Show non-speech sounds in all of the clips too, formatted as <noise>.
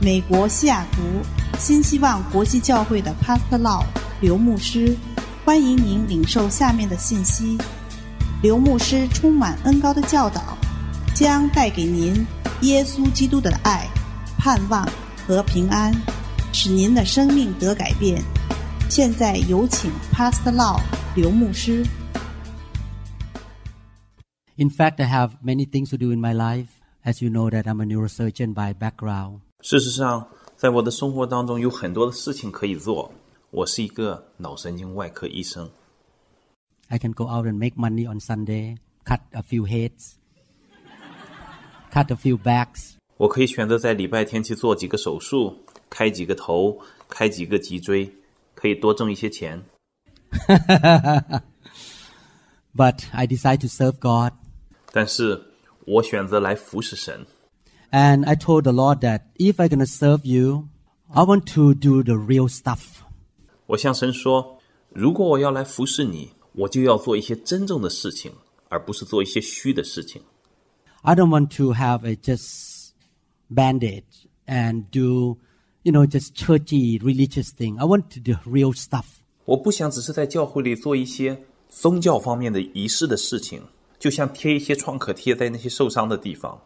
美国西雅图新希望国际教会的 Pastor Law 刘牧师，欢迎您领受下面的信息。刘牧师充满恩高的教导，将带给您耶稣基督的爱、盼望和平安，使您的生命得改变。现在有请 Pastor Law 刘牧师。 In fact, I have many things to do in my life. As you know, that I'm a neurosurgeon by background. 事实上，在我的生活当中有很多的事情可以做。我是一个脑神经外科医生，I can go out and make money on Sunday, cut a few heads, cut a few backs. 我可以选择在礼拜天去做几个手术，开几个头，开几个脊椎，可以多挣一些钱。But I decide to serve God. 但是我选择来服侍神。And I told the Lord that if I'm going to serve you, I want to do the real stuff. 我向神说，如果我要来服侍你，我就要做一些真正的事情，而不是做一些虚的事情。 I don't want to have a just bandage and do, you know, just churchy religious thing. I want to do real stuff. 我不想只是在教会里做一些宗教方面的仪式的事情，就像贴一些创可贴在那些受伤的地方。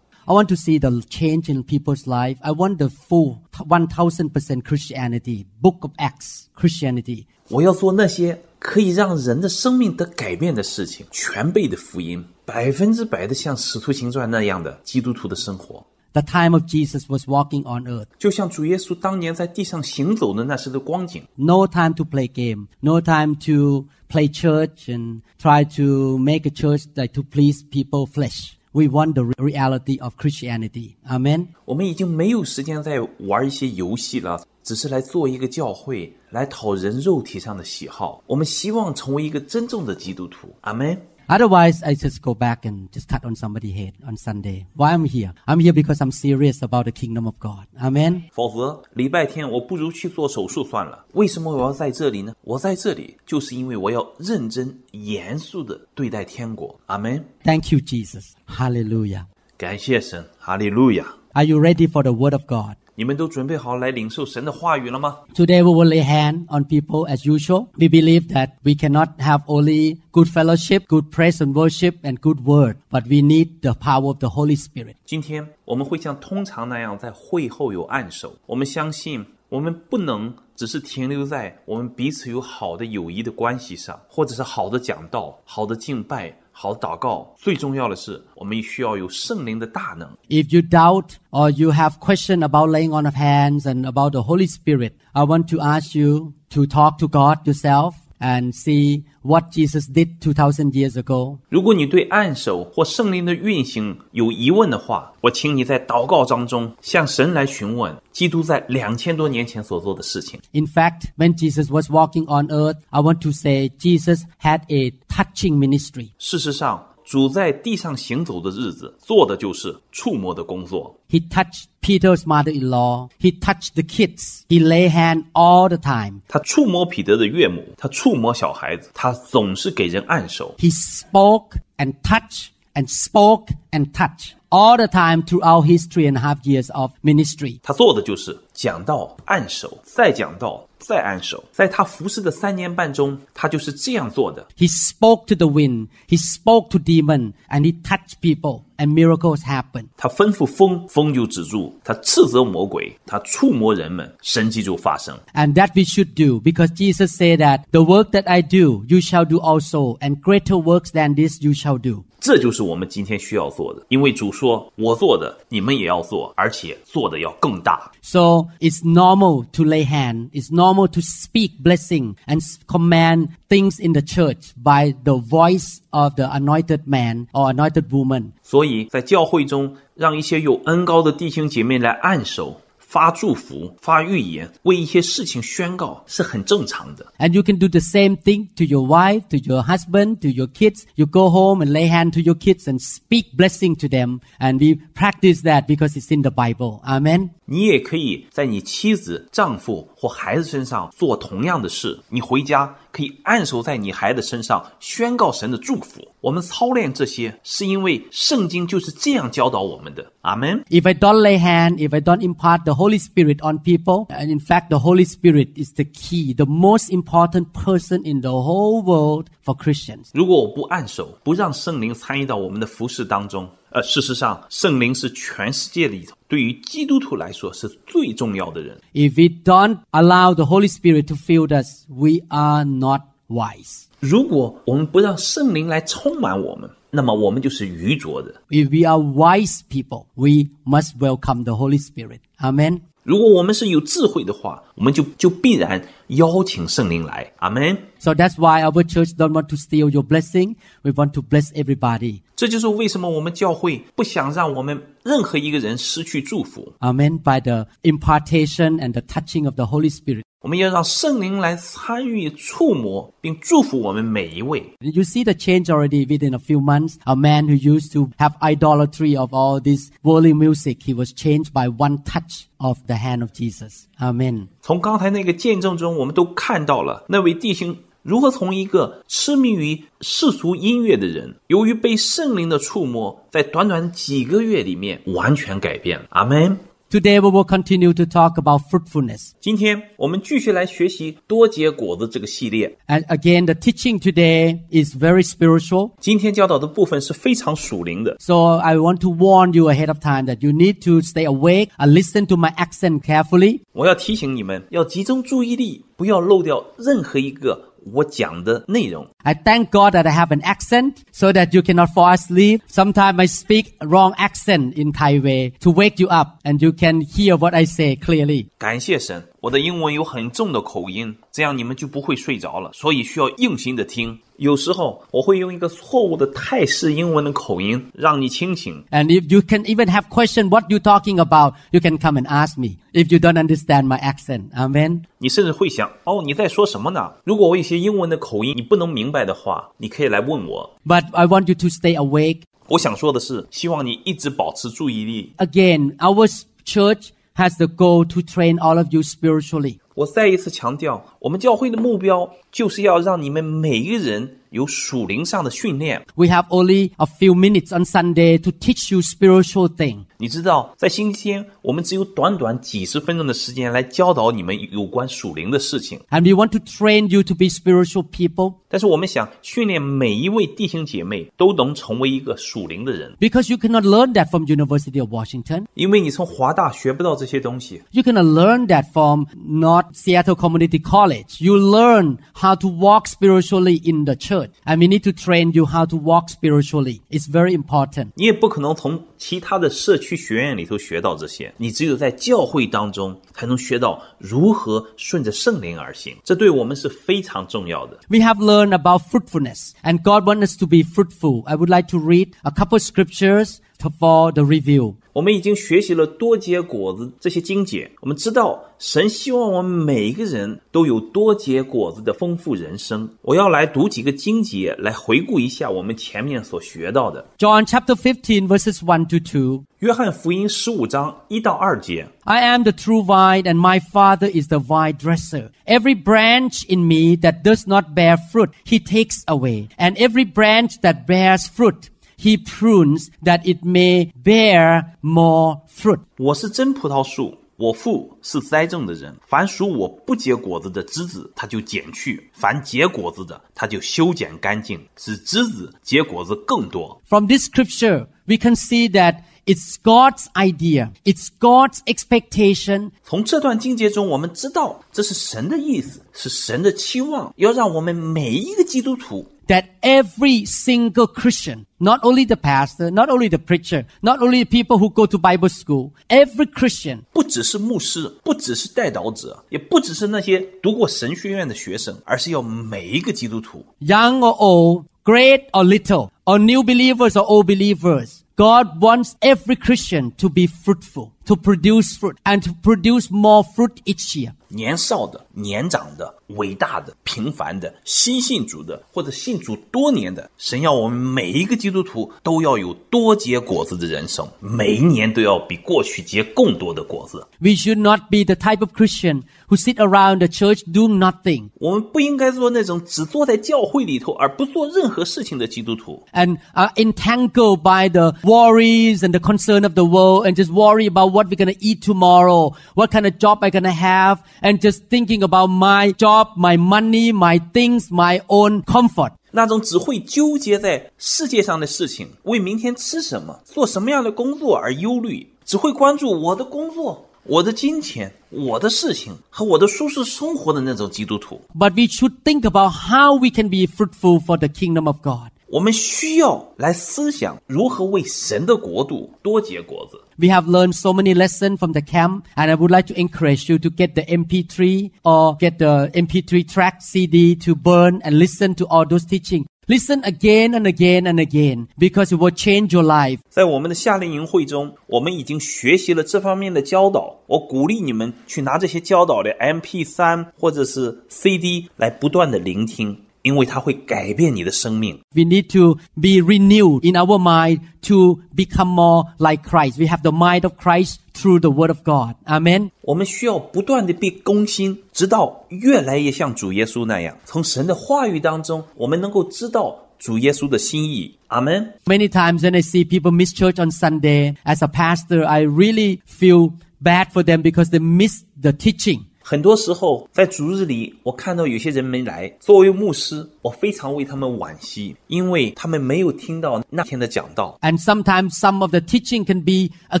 I want to see the change in people's life. I want the full 1000% Christianity, Book of Acts Christianity. 我要做那些可以让人的生命得改变的事情，全备的福音，百分之百的像《使徒行传》那样的基督徒的生活， The time of Jesus was walking on earth. 就像主耶稣当年在地上行走的那时的光景。 No time to play game. No time to play church and try to make a church like to please people flesh. We want the reality of Christianity. Amen. 我们已经没有时间再玩一些游戏了，只是来做一个教会，来讨人肉体上的喜好。我们希望成为一个真正的基督徒。Amen.。Otherwise, I just go back and just cut on somebody's head on Sunday. Why I'm here? I'm here because I'm serious about the kingdom of God. Amen. 否则礼拜天我不如去做手术算了。为什么我要在这里呢？我在这里就是因为我要认真严肃的对待天国。阿门。 Thank you, Jesus. Hallelujah. 感谢神，哈利路亚！ Are you ready for the word of God? 你们都准备好来领受神的话语了吗？Today we will lay hand on people as usual. We believe that we cannot have only good fellowship, good praise and worship, and good word, but we need the power of the Holy Spirit. 今天我们会像通常那样在会后有按手。我们相信，我们不能只是停留在我们彼此有好的友谊的关系上，或者是好的讲道、好的敬拜、好的祷告。最重要的是，我们需要有圣灵的大能。 If you doubt or you have question about laying on of hands and about the Holy Spirit, I want to ask you to talk to God yourself and see what Jesus did 2000 years ago. 如果你对按手或圣灵的运行有疑问的话，我请你在祷告当中向神来询问基督在两千多年前所做的事情。 In fact, when Jesus was walking on earth, I want to say Jesus had a touching ministry. 事实上， 主在地上行走的日子，做的就是触摸的工作。He touched Peter's mother-in-law. He touched the kids. He lay hand all the time. 他触摸彼得的岳母，他触摸小孩子，他总是给人按手。He spoke and touched and spoke and touched all the time throughout his three and a half years of ministry. 他做的就是讲道、按手，再讲道，再按手。在他服侍的三年半中，他就是这样做的。 He spoke to the wind. He spoke to demon and he touched people and miracles happened. 他吩咐风，风就止住；他斥责魔鬼，他触摸人们，神迹就发生。 And that we should do because Jesus said that the work that I do, you shall do also and greater works than this you shall do. 这就是我们今天需要做的，因为主说：“我做的，你们也要做，而且做的要更大。 So it's normal to lay hand. It's normal to speak blessing and s- command things in the church by the voice of the anointed man or anointed woman. ”所以在教会中，让一些有恩高的弟兄姐妹来按手、 发祝福、发预言，为一些事情宣告，是很正常的。And you can do the same thing to your wife, to your husband, to your kids. You go home and lay hand to your kids and speak blessing to them. And we practice that because it's in the Bible. Amen. 你也可以在你妻子、丈夫或孩子身上做同样的事，你回家可以按手在你孩子身上，宣告神的祝福。我们操练这些，是因为圣经就是这样教导我们的。阿门。If I don't lay hand, if I don't impart the Holy Spirit on people, and in fact, the Holy Spirit is the key, the most important person in the whole world for Christians. 如果我不按手，不让圣灵参与到我们的服饰当中，呃，事实上，圣灵是全世界里头对于基督徒来说是最重要的人。If we don't allow the Holy Spirit to fill us, we are not wise. 如果我们不让圣灵来充满我们，那么我们就是愚拙的。If we are wise people, we must welcome the Holy Spirit. Amen. 如果我们是有智慧的话，我们就就必然邀请圣灵来。阿门。 So that's why our church don't want to steal your blessing. We want to bless everybody. 这就是为什么我们教会不想让我们任何一个人失去祝福。 Amen. By the impartation and the touching of the Holy Spirit. 我们要让圣灵来参与、触摸，并祝福我们每一位。 You see the change already within a few months. A man who used to have idolatry of all this worldly music, he was changed by one touch of the hand of Jesus. Amen. 从刚才那个见证中，我们都看到了那位弟兄如何从一个痴迷于世俗音乐的人，由于被圣灵的触摸，在短短几个月里面完全改变了。阿门。Today we will continue to talk about fruitfulness. 今天我们继续来学习多结果子这个系列。 And again, the teaching today is very spiritual. 今天教导的部分是非常属灵的， So I want to warn you ahead of time that you need to stay awake and listen to my accent carefully. 我要提醒你们要集中注意力，不要漏掉任何一个 我讲的内容。 I thank God that I have an accent so that you cannot fall asleep. Sometimes I speak wrong accent in Thai way to wake you up and you can hear what I say clearly. 感谢神， 我的英文有很重的口音，这样你们就不会睡着了，所以需要用心的听。有时候我会用一个错误的泰式英文的口音让你清醒。 And if you can even have question what you talking about, you can come and ask me if you don't understand my accent. Amen. 你甚至会想，哦，你在说什么呢？如果我有些英文的口音你不能明白的话，你可以来问我。 But I want you to stay awake. 我想说的是，希望你一直保持注意力。 Again, our church Has the goal to train all of you spiritually. 我再一次强调，我们教会的目标就是要让你们每一个人有属灵上的训练。 We have only a few minutes on Sunday to teach you spiritual things. 你知道，在星期天，我们只有短短几十分钟的时间来教导你们有关属灵的事情。 And we want to train you to be spiritual people 但是我们想训练每一位弟兄姐妹都能成为一个属灵的人， because you cannot learn that from University of Washington. 因为你从华大学不到这些东西， You cannot learn that from not Seattle Community College. You learn how to walk spiritually in the church. And we need to train you how to walk spiritually. It's very important. 你也不可能从其他的社区学院里头学到这些，你只有在教会当中才能学到如何顺着圣灵而行，这对我们是非常重要的。 We have learned about fruitfulness and God wants us to be fruitful. I would like to read a couple scriptures to- for the review. 我们已经学习了多结果子这些经节，我们知道神希望我们每一个人都有多结果子的丰富人生。我要来读几个经节，来回顾一下我们前面所学到的。 John chapter 15 verses 1 to 2. 约翰福音十五章一到二节， I am the true vine and my father is the vine dresser. Every branch in me that does not bear fruit, he takes away. And every branch that bears fruit, He prunes that it may bear more fruit. 我是真葡萄树，我父是栽种的人。凡属我不结果子的枝子，他就剪去；凡结果子的，他就修剪干净，使枝子结果子更多。From this scripture, we can see that it's God's idea. It's God's expectation 从这段经节中，我们知道这是神的意思，是神的期望，要让我们每一个基督徒，that every single Christian, not only the pastor, not only the preacher, not only the people who go to Bible school, every Christian 不只是牧师，不只是带导者，也不只是那些读过神学院的学生，而是要每一个基督徒， young or old, great or little, or new believers or old believers. God wants every Christian to be fruitful, to produce fruit and to produce more fruit each year. 年少的、年长的、伟大的、平凡的、新信主的，或者信主多年的，神要我们每一个基督徒都要有多结果子的人生，每一年都要比过去结更多的果子。 We should not be the type of Christian who sit around the church doing nothing 我们不应该做那种只坐在教会里头而不做任何事情的基督徒。 and are entangled by the worries and the concern of the world and just worry about what we're going to eat tomorrow, what kind of job I'm going to have, and just thinking about my job, my money, my things, my own comfort. 那种只会纠结在世界上的事情，为明天吃什么、做什么样的工作而忧虑，只会关注我的工作、我的金钱、我的事情和我的舒适生活的那种基督徒。 But we should think about how we can be fruitful for the kingdom of God. 我们需要来思想如何为神的国度多结果子。 We have learned so many lessons from the camp, and I would like to encourage you to get the MP3 or get the MP3 track CD to burn and listen to all those teaching. Listen again and again and again because it will change your life. 在我们的夏令营会中，我们已经学习了这方面的教导。我鼓励你们去拿这些教导的 MP 3或者是 CD 来不断的聆听， 因为它会改变你的生命。 We need to be renewed in our mind to become more like Christ. We have the mind of Christ through the Word of God. Amen. 我们需要不断的被更新，直到越来越像主耶稣那样，从神的话语当中，我们能够知道主耶稣的心意。阿门。 Many times when I see people miss church on Sunday, as a pastor, I really feel bad for them because they miss the teaching. 很多时候，在主日里，我看到有些人没来。作为牧师，我非常为他们惋惜，因为他们没有听到那天的讲道。And sometimes some of the teaching can be a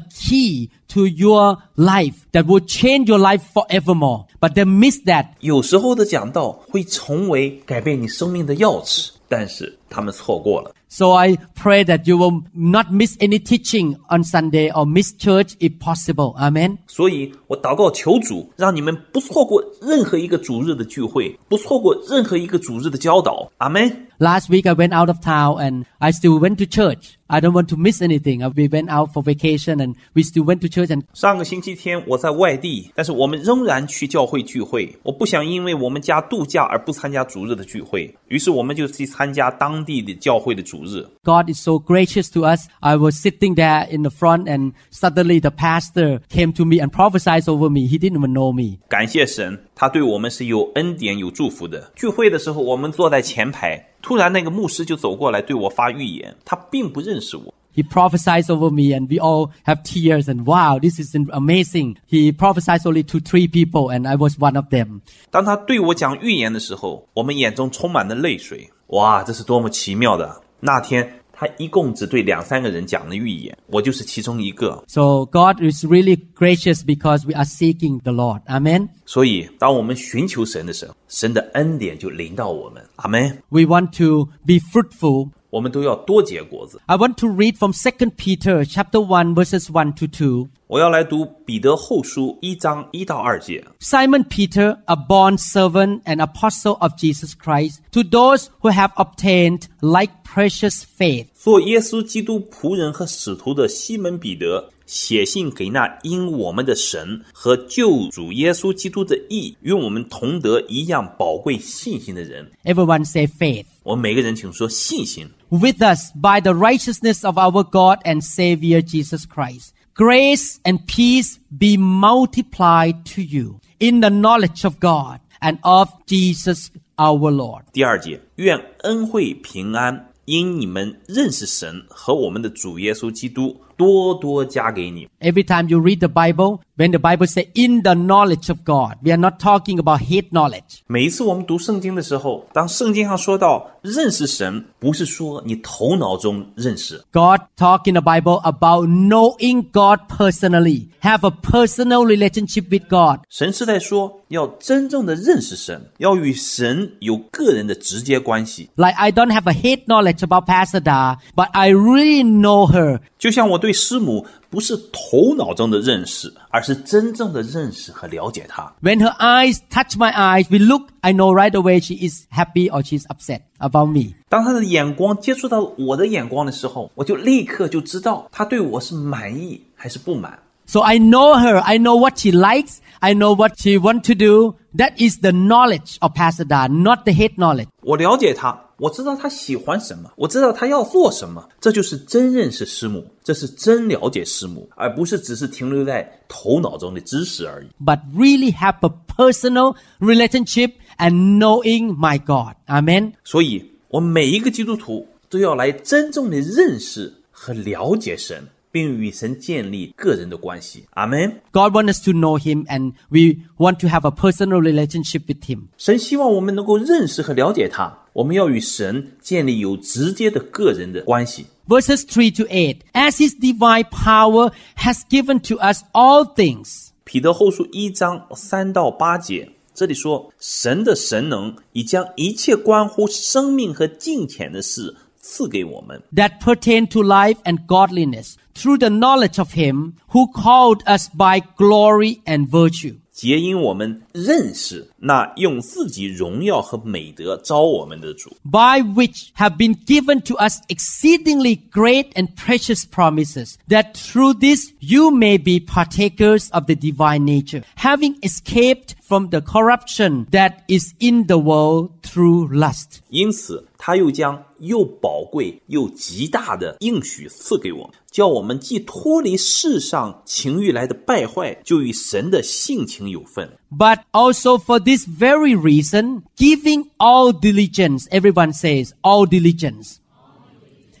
key to your life that will change your life forevermore. But they miss that 有时候的讲道会成为改变你生命的钥匙，但是他们错过了。So I pray that you will not miss any teaching on Sunday or miss church if possible. Amen. 所以我祷告求主，让你们不错过任何一个主日的聚会，不错过任何一个主日的教导。Amen.。Last week I went out of town and I still went to church. I don't want to miss anything. Uh, We went out for vacation and we still went to church and 上个星期天我在外地，但是我们仍然去教会聚会。我不想因为我们家度假而不参加主日的聚会，于是我们就去参加当地的教会的主日。 God is so gracious to us. I was sitting there in the front and suddenly the pastor came to me and prophesied over me. He didn't even know me. 感谢神，他对我们是有恩典、有祝福的。聚会的时候，我们坐在前排， 突然那个牧师就走过来对我发预言，他并不认识我。He prophesies over me and we all have tears and wow, this is amazing. He prophesies only to three people and I was one of them. 当他对我讲预言的时候，我们眼中充满了泪水。哇，这是多么奇妙的！那天他一共只对两三个人讲了预言，我就是其中一个。 So God is really gracious because we are seeking the Lord. Amen. 所以，当我们寻求神的时候，神的恩典就临到我们。阿门。 We want to be fruitful. 我们都要多结果子。 I want to read from 2 Peter chapter 1 verses 1 to 2. 我要来读彼得后书一章一到二节。 Simon Peter, a bond servant and apostle of Jesus Christ, to those who have obtained like precious faith, 做耶稣基督仆人和使徒的西门彼得，写信给那因我们的神和救主耶稣基督的义与我们同得一样宝贵信心的人。 everyone say faith. 我们每个人请说信心。 With us by the righteousness of our God and Savior Jesus Christ. Grace and peace be multiplied to you in the knowledge of God and of Jesus our Lord. 第二节，愿恩惠平安因你们认识神和我们的主耶稣基督 多多加给你。 Every time you read the Bible, when the Bible say in the knowledge of God, we are not talking about hate knowledge. 每一次我们读圣经的时候，当圣经上说到认识神，不是说你头脑中认识， God talk in the Bible about knowing God personally, have a personal relationship with God. 神是在说要真正的认识神，要与神有个人的直接关系。 Like I don't have a hate knowledge about Pastor Da, but I really know her. 就像我对 对师母不是头脑中的认识，而是真正的认识和了解她。When her eyes touch my eyes, we look. I know right away she is happy or she is upset about me. 当她的眼光接触到我的眼光的时候，我就立刻就知道她对我是满意还是不满。So I know her. I know what she likes. I know what she want to do. That is the knowledge of Pastor Da, not the hate knowledge. 我了解她。我知道他喜欢什么，我知道他要做什么，这就是真认识师母，这是真了解师母，而不是只是停留在头脑中的知识而已。But really have a personal relationship and knowing my God. Amen. 所以，我每一个基督徒都要来真正的认识和了解神，并与神建立个人的关系。阿门。 God wants us to know Him and we want to have a personal relationship with Him. 神希望我们能够认识和了解他，我们要与神建立有直接的个人的关系。 Verses 3 to 8. As His divine power has given to us all things. 彼得后书一章三到八节，这里说，神的神能已将一切关乎生命和金钱的事赐给我们， that pertain to life and godliness through the knowledge of him who called us by glory and virtue. 皆因我们认识那用自己荣耀和美德招我们的主， by which have been given to us exceedingly great and precious promises, that through this you may be partakers of the divine nature, having escaped from the corruption that is in the world through lust. 因此他又将又宝贵又极大的应许赐给我们，叫我们既脱离世上情欲来的败坏，就与神的性情有份。 But also for this very reason, giving all diligence, everyone says all diligence.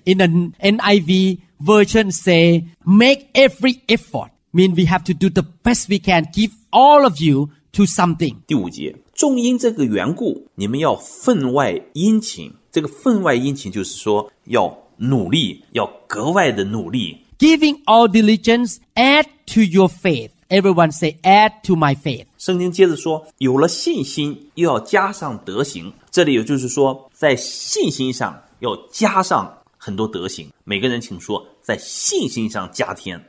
In the NIV version say, make every effort. Mean we have to do the best we can, give all of you to something. 第五节，重因这个缘故，你们要分外殷勤。这个分外殷勤就是说要努力，要格外的努力。Giving all diligence, add to your faith. Everyone say, add to my faith. 圣经接着说，有了信心，又要加上德行。这里也就是说，在信心上要加上很多德行。每个人请说，在信心上加添。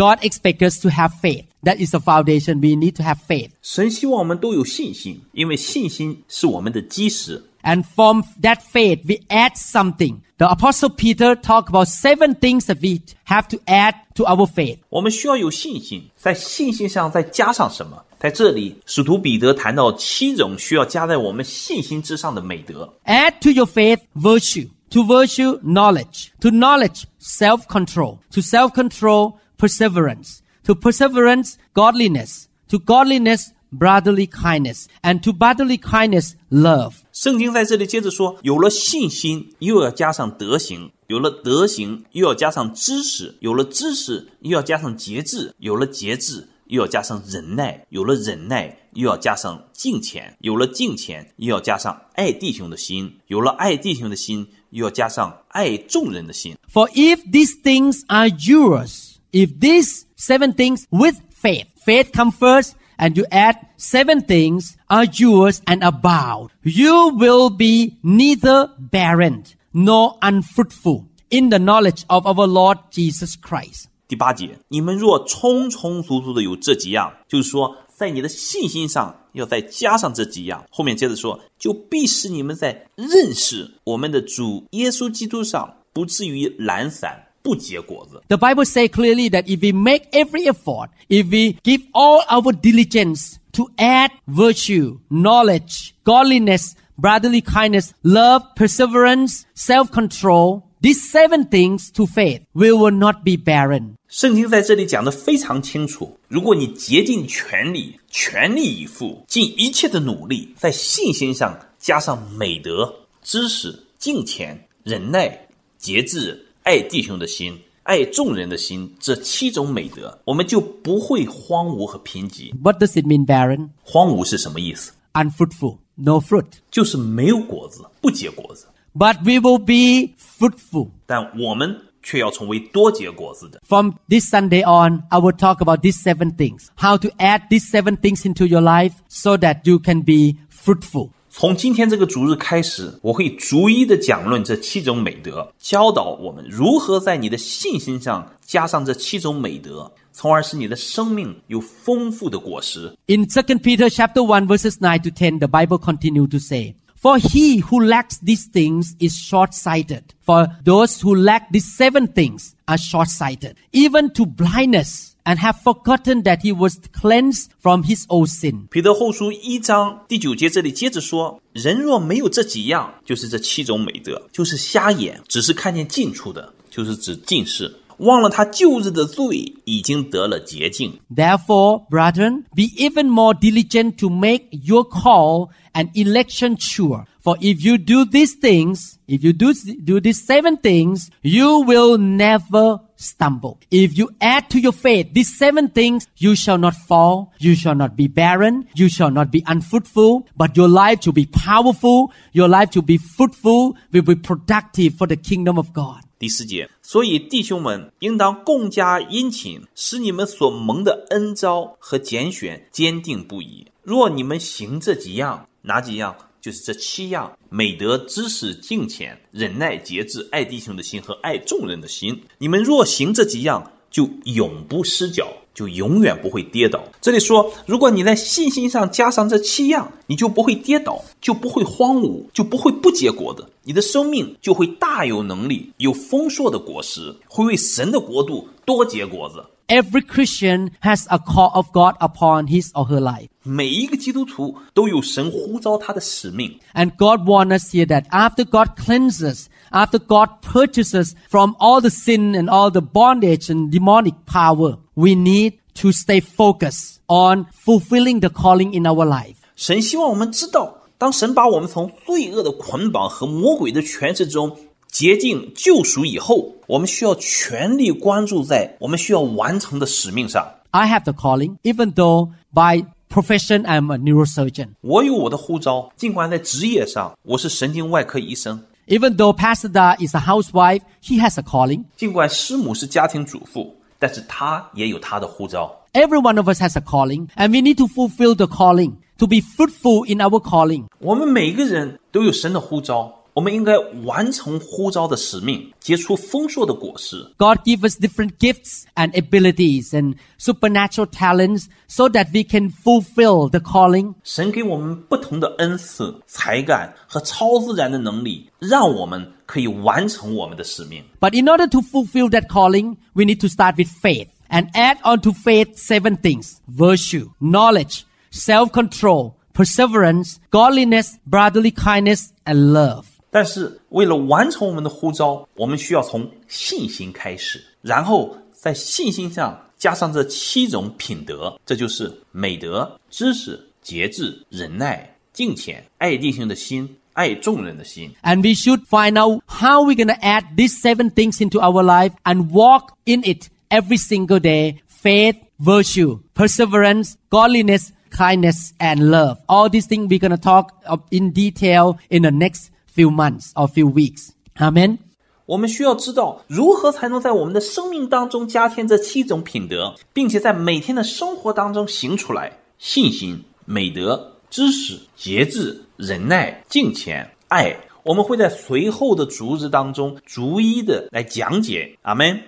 God expects us to have faith. That is the foundation. We need to have faith. 神希望我们都有信心，因为信心是我们的基石。 And from that faith, we add something. The apostle Peter talked about seven things that we have to add to our faith. 我们需要有信心，在信心上再加上什么？在这里，使徒彼得谈到七种需要加在我们信心之上的美德。 Add to your faith virtue. To virtue, knowledge. To knowledge, self-control. To self-control, perseverance. To perseverance, godliness. To godliness, brotherly kindness. And to brotherly kindness, love. 圣经在这里接着说，有了信心，又要加上德行；有了德行，又要加上知识；有了知识，又要加上节制；有了节制，又要加上忍耐；有了忍耐，又要加上敬虔；有了敬虔，又要加上爱弟兄的心；有了爱弟兄的心，又要加上爱众人的心。 For if these things are yours, if these seven things with faith, faith come first, and you add seven things are yours and abound, you will be neither barren nor unfruitful in the knowledge of our Lord Jesus Christ. 第八节，你们若充充足足的有这几样，就是说，在你的信心上要再加上这几样。后面接着说，就必使你们在认识我们的主耶稣基督上，不至于懒散， 不结果子。 The Bible says clearly that if we make every effort, if we give all our diligence to add virtue, knowledge, godliness, brotherly kindness, love, perseverance, self-control, these seven things to faith, we will not be barren. 圣经在这里讲的非常清楚，如果你竭尽全力、全力以赴，尽一切的努力，在信心上加上美德、知识、敬虔、忍耐、节制、 爱弟兄的心、爱众人的心这七种美德，我们就不会荒芜和贫瘠。 What does it mean barren? 荒芜是什么意思？ Unfruitful, no fruit. 就是没有果子，不结果子。 But we will be fruitful. 但我们却要成为多结果子的。 From this Sunday on, I will talk about these seven things. How to add these seven things into your life so that you can be fruitful. 从今天这个主日开始，我会逐一的讲论这七种美德，教导我们如何在你的信心上加上这七种美德，从而使你的生命有丰富的果实。 In 2 Peter chapter 1 verses 9 to 10, the Bible continue to say, For he who lacks these things is short sighted. For those who lack these seven things are short sighted, even to blindness, and have forgotten that he was cleansed from his old sin. 彼得后书一章第九节这里接着说：人若没有这几样，就是这七种美德，就是瞎眼，只是看见近处的，就是指近视，忘了他旧日的罪已经得了洁净。 Therefore, brethren, be even more diligent to make your call and election sure. For if you do these things, if you do, do these seven things, you will never stumble. If you add to your faith these seven things, you shall not fall, you shall not be barren, you shall not be unfruitful, but your life will be powerful, your life will be fruitful, will be productive for the kingdom of God. 第四节，所以弟兄们应当共加殷勤，使你们所蒙的恩招和拣选坚定不移。若你们行这几样，哪几样？ 就是这七样：美德、知识、敬虔、忍耐、节制、爱弟兄的心和爱众人的心。你们若行这几样，就永不失脚，就永远不会跌倒。这里说，如果你在信心上加上这七样，你就不会跌倒，就不会荒芜，就不会不结果子。你的生命就会大有能力，有丰硕的果实，会为神的国度多结果子。 Every Christian has a call of God upon his or her life. 每一个基督徒都有神呼召他的使命， And God wants us here that after God cleanses, after God purchases from all the sin and all the bondage and demonic power, we need to stay focused on fulfilling the calling in our life. 神希望我们知道，当神把我们从罪恶的捆绑和魔鬼的权势中洁净救赎以后，我们需要全力关注在我们需要完成的使命上。 I have the calling, even though by profession I'm a neurosurgeon. 我有我的呼召，尽管在职业上我是神经外科医生， even though Pastor Da is a housewife, she has a calling. 尽管师母是家庭主妇，但是她也有她的呼召。Every one of us has a calling, and we need to fulfill the calling to be fruitful in our calling. 我们每一个人都有神的呼召。我们应该完成呼召的使命，结出丰硕的果实。 God give us different gifts and abilities and supernatural talents so that we can fulfill the calling. 神给我们不同的恩赐、才干和超自然的能力，让我们可以完成我们的使命。 But in order to fulfill that calling, we need to start with faith and add on to faith seven things. Virtue, knowledge, self-control, perseverance, godliness, brotherly kindness, and love. 但是，为了完成我们的呼召，我们需要从信心开始，然后在信心上加上这七种品德，这就是美德、知识、节制、忍耐、敬虔、爱弟兄的心、爱众人的心。 And we should find out how we're going to add these seven things into our life and walk in it every single day. Faith, virtue, perseverance, godliness, kindness, and love. All these things we're going to talk of in detail in the next few months or few weeks. Amen. 我们需要知道如何才能在我们的生命当中加添这七种品德，并且在每天的生活当中行出来：信心、美德、知识、节制、忍耐、敬虔、爱。我们会在随后的主日当中逐一的来讲解。阿门。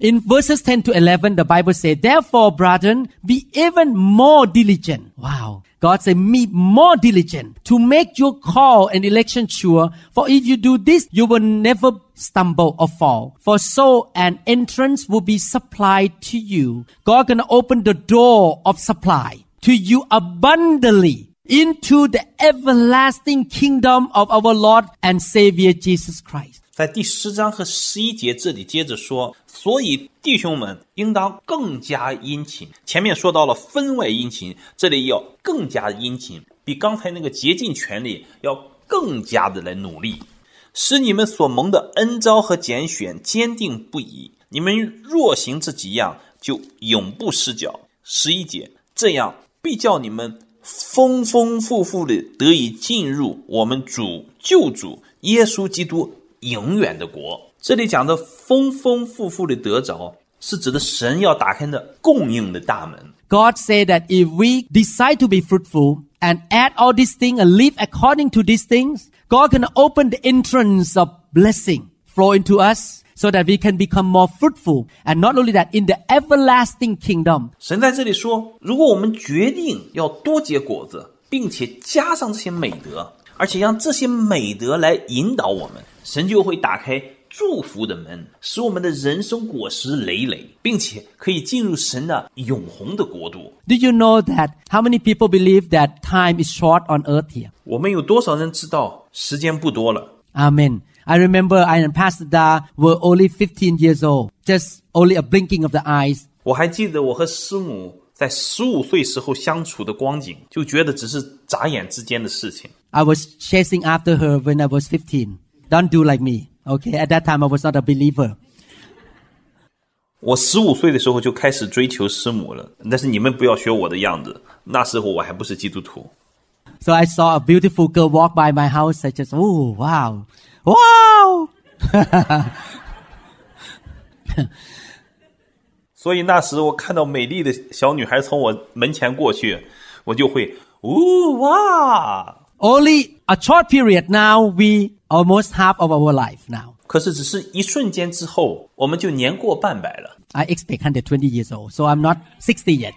In verses 10 to 11, the Bible says, Therefore, brethren, be even more diligent. Wow. God said, be more diligent to make your call and election sure. For if you do this, you will never stumble or fall. For so an entrance will be supplied to you. God gonna open the door of supply to you abundantly into the everlasting kingdom of our Lord and Savior Jesus Christ. 在第十章和十一节这里接着说， 所以弟兄们应当更加殷勤。前面说到了分外殷勤，这里要更加殷勤，比刚才那个竭尽全力要更加的来努力，使你们所蒙的恩招和拣选坚定不移。你们若行这几样，就永不失脚。十一节，这样必叫你们丰丰富富的得以进入我们主救主耶稣基督永远的国。这里讲的丰丰富富的得着，是指的神要打开的供应的大门。God said that if we decide to be fruitful and add all these things and live according to these things, God can open the entrance of blessing flow into us so that we can become more fruitful. And not only that, in the everlasting kingdom, 神在这里说，如果我们决定要多结果子，并且加上这些美德，而而且让这些美德来引导我们，神就会打开祝福的门，使我们的人生果实累累，并且可以进入神的永恒的国度。 Did you know that how many people believe that time is short on earth here? 我们有多少人知道时间不多了？ Amen. I remember I and Pastor Da were only 15 years old, just only a blinking of the eyes. 我还记得我和师母在十五岁时候相处的光景，就觉得只是眨眼之间的事情。 I was chasing after her when I was 15. Don't do like me. Okay. At that time, I was not a believer. 我十五岁的时候就开始追求师母了，但是你们不要学我的样子，那时候我还不是基督徒。 So I saw a beautiful girl walk by my house. I just, oh, wow. Wow. <laughs> 所以那时我看到美丽的小女孩从我门前过去，我就会，呜、哇！ Only a short period now, we almost half of our life now. 可是只是一瞬间之后，我们就年过半百了。 I expect 120 years old. So I'm not 60 yet.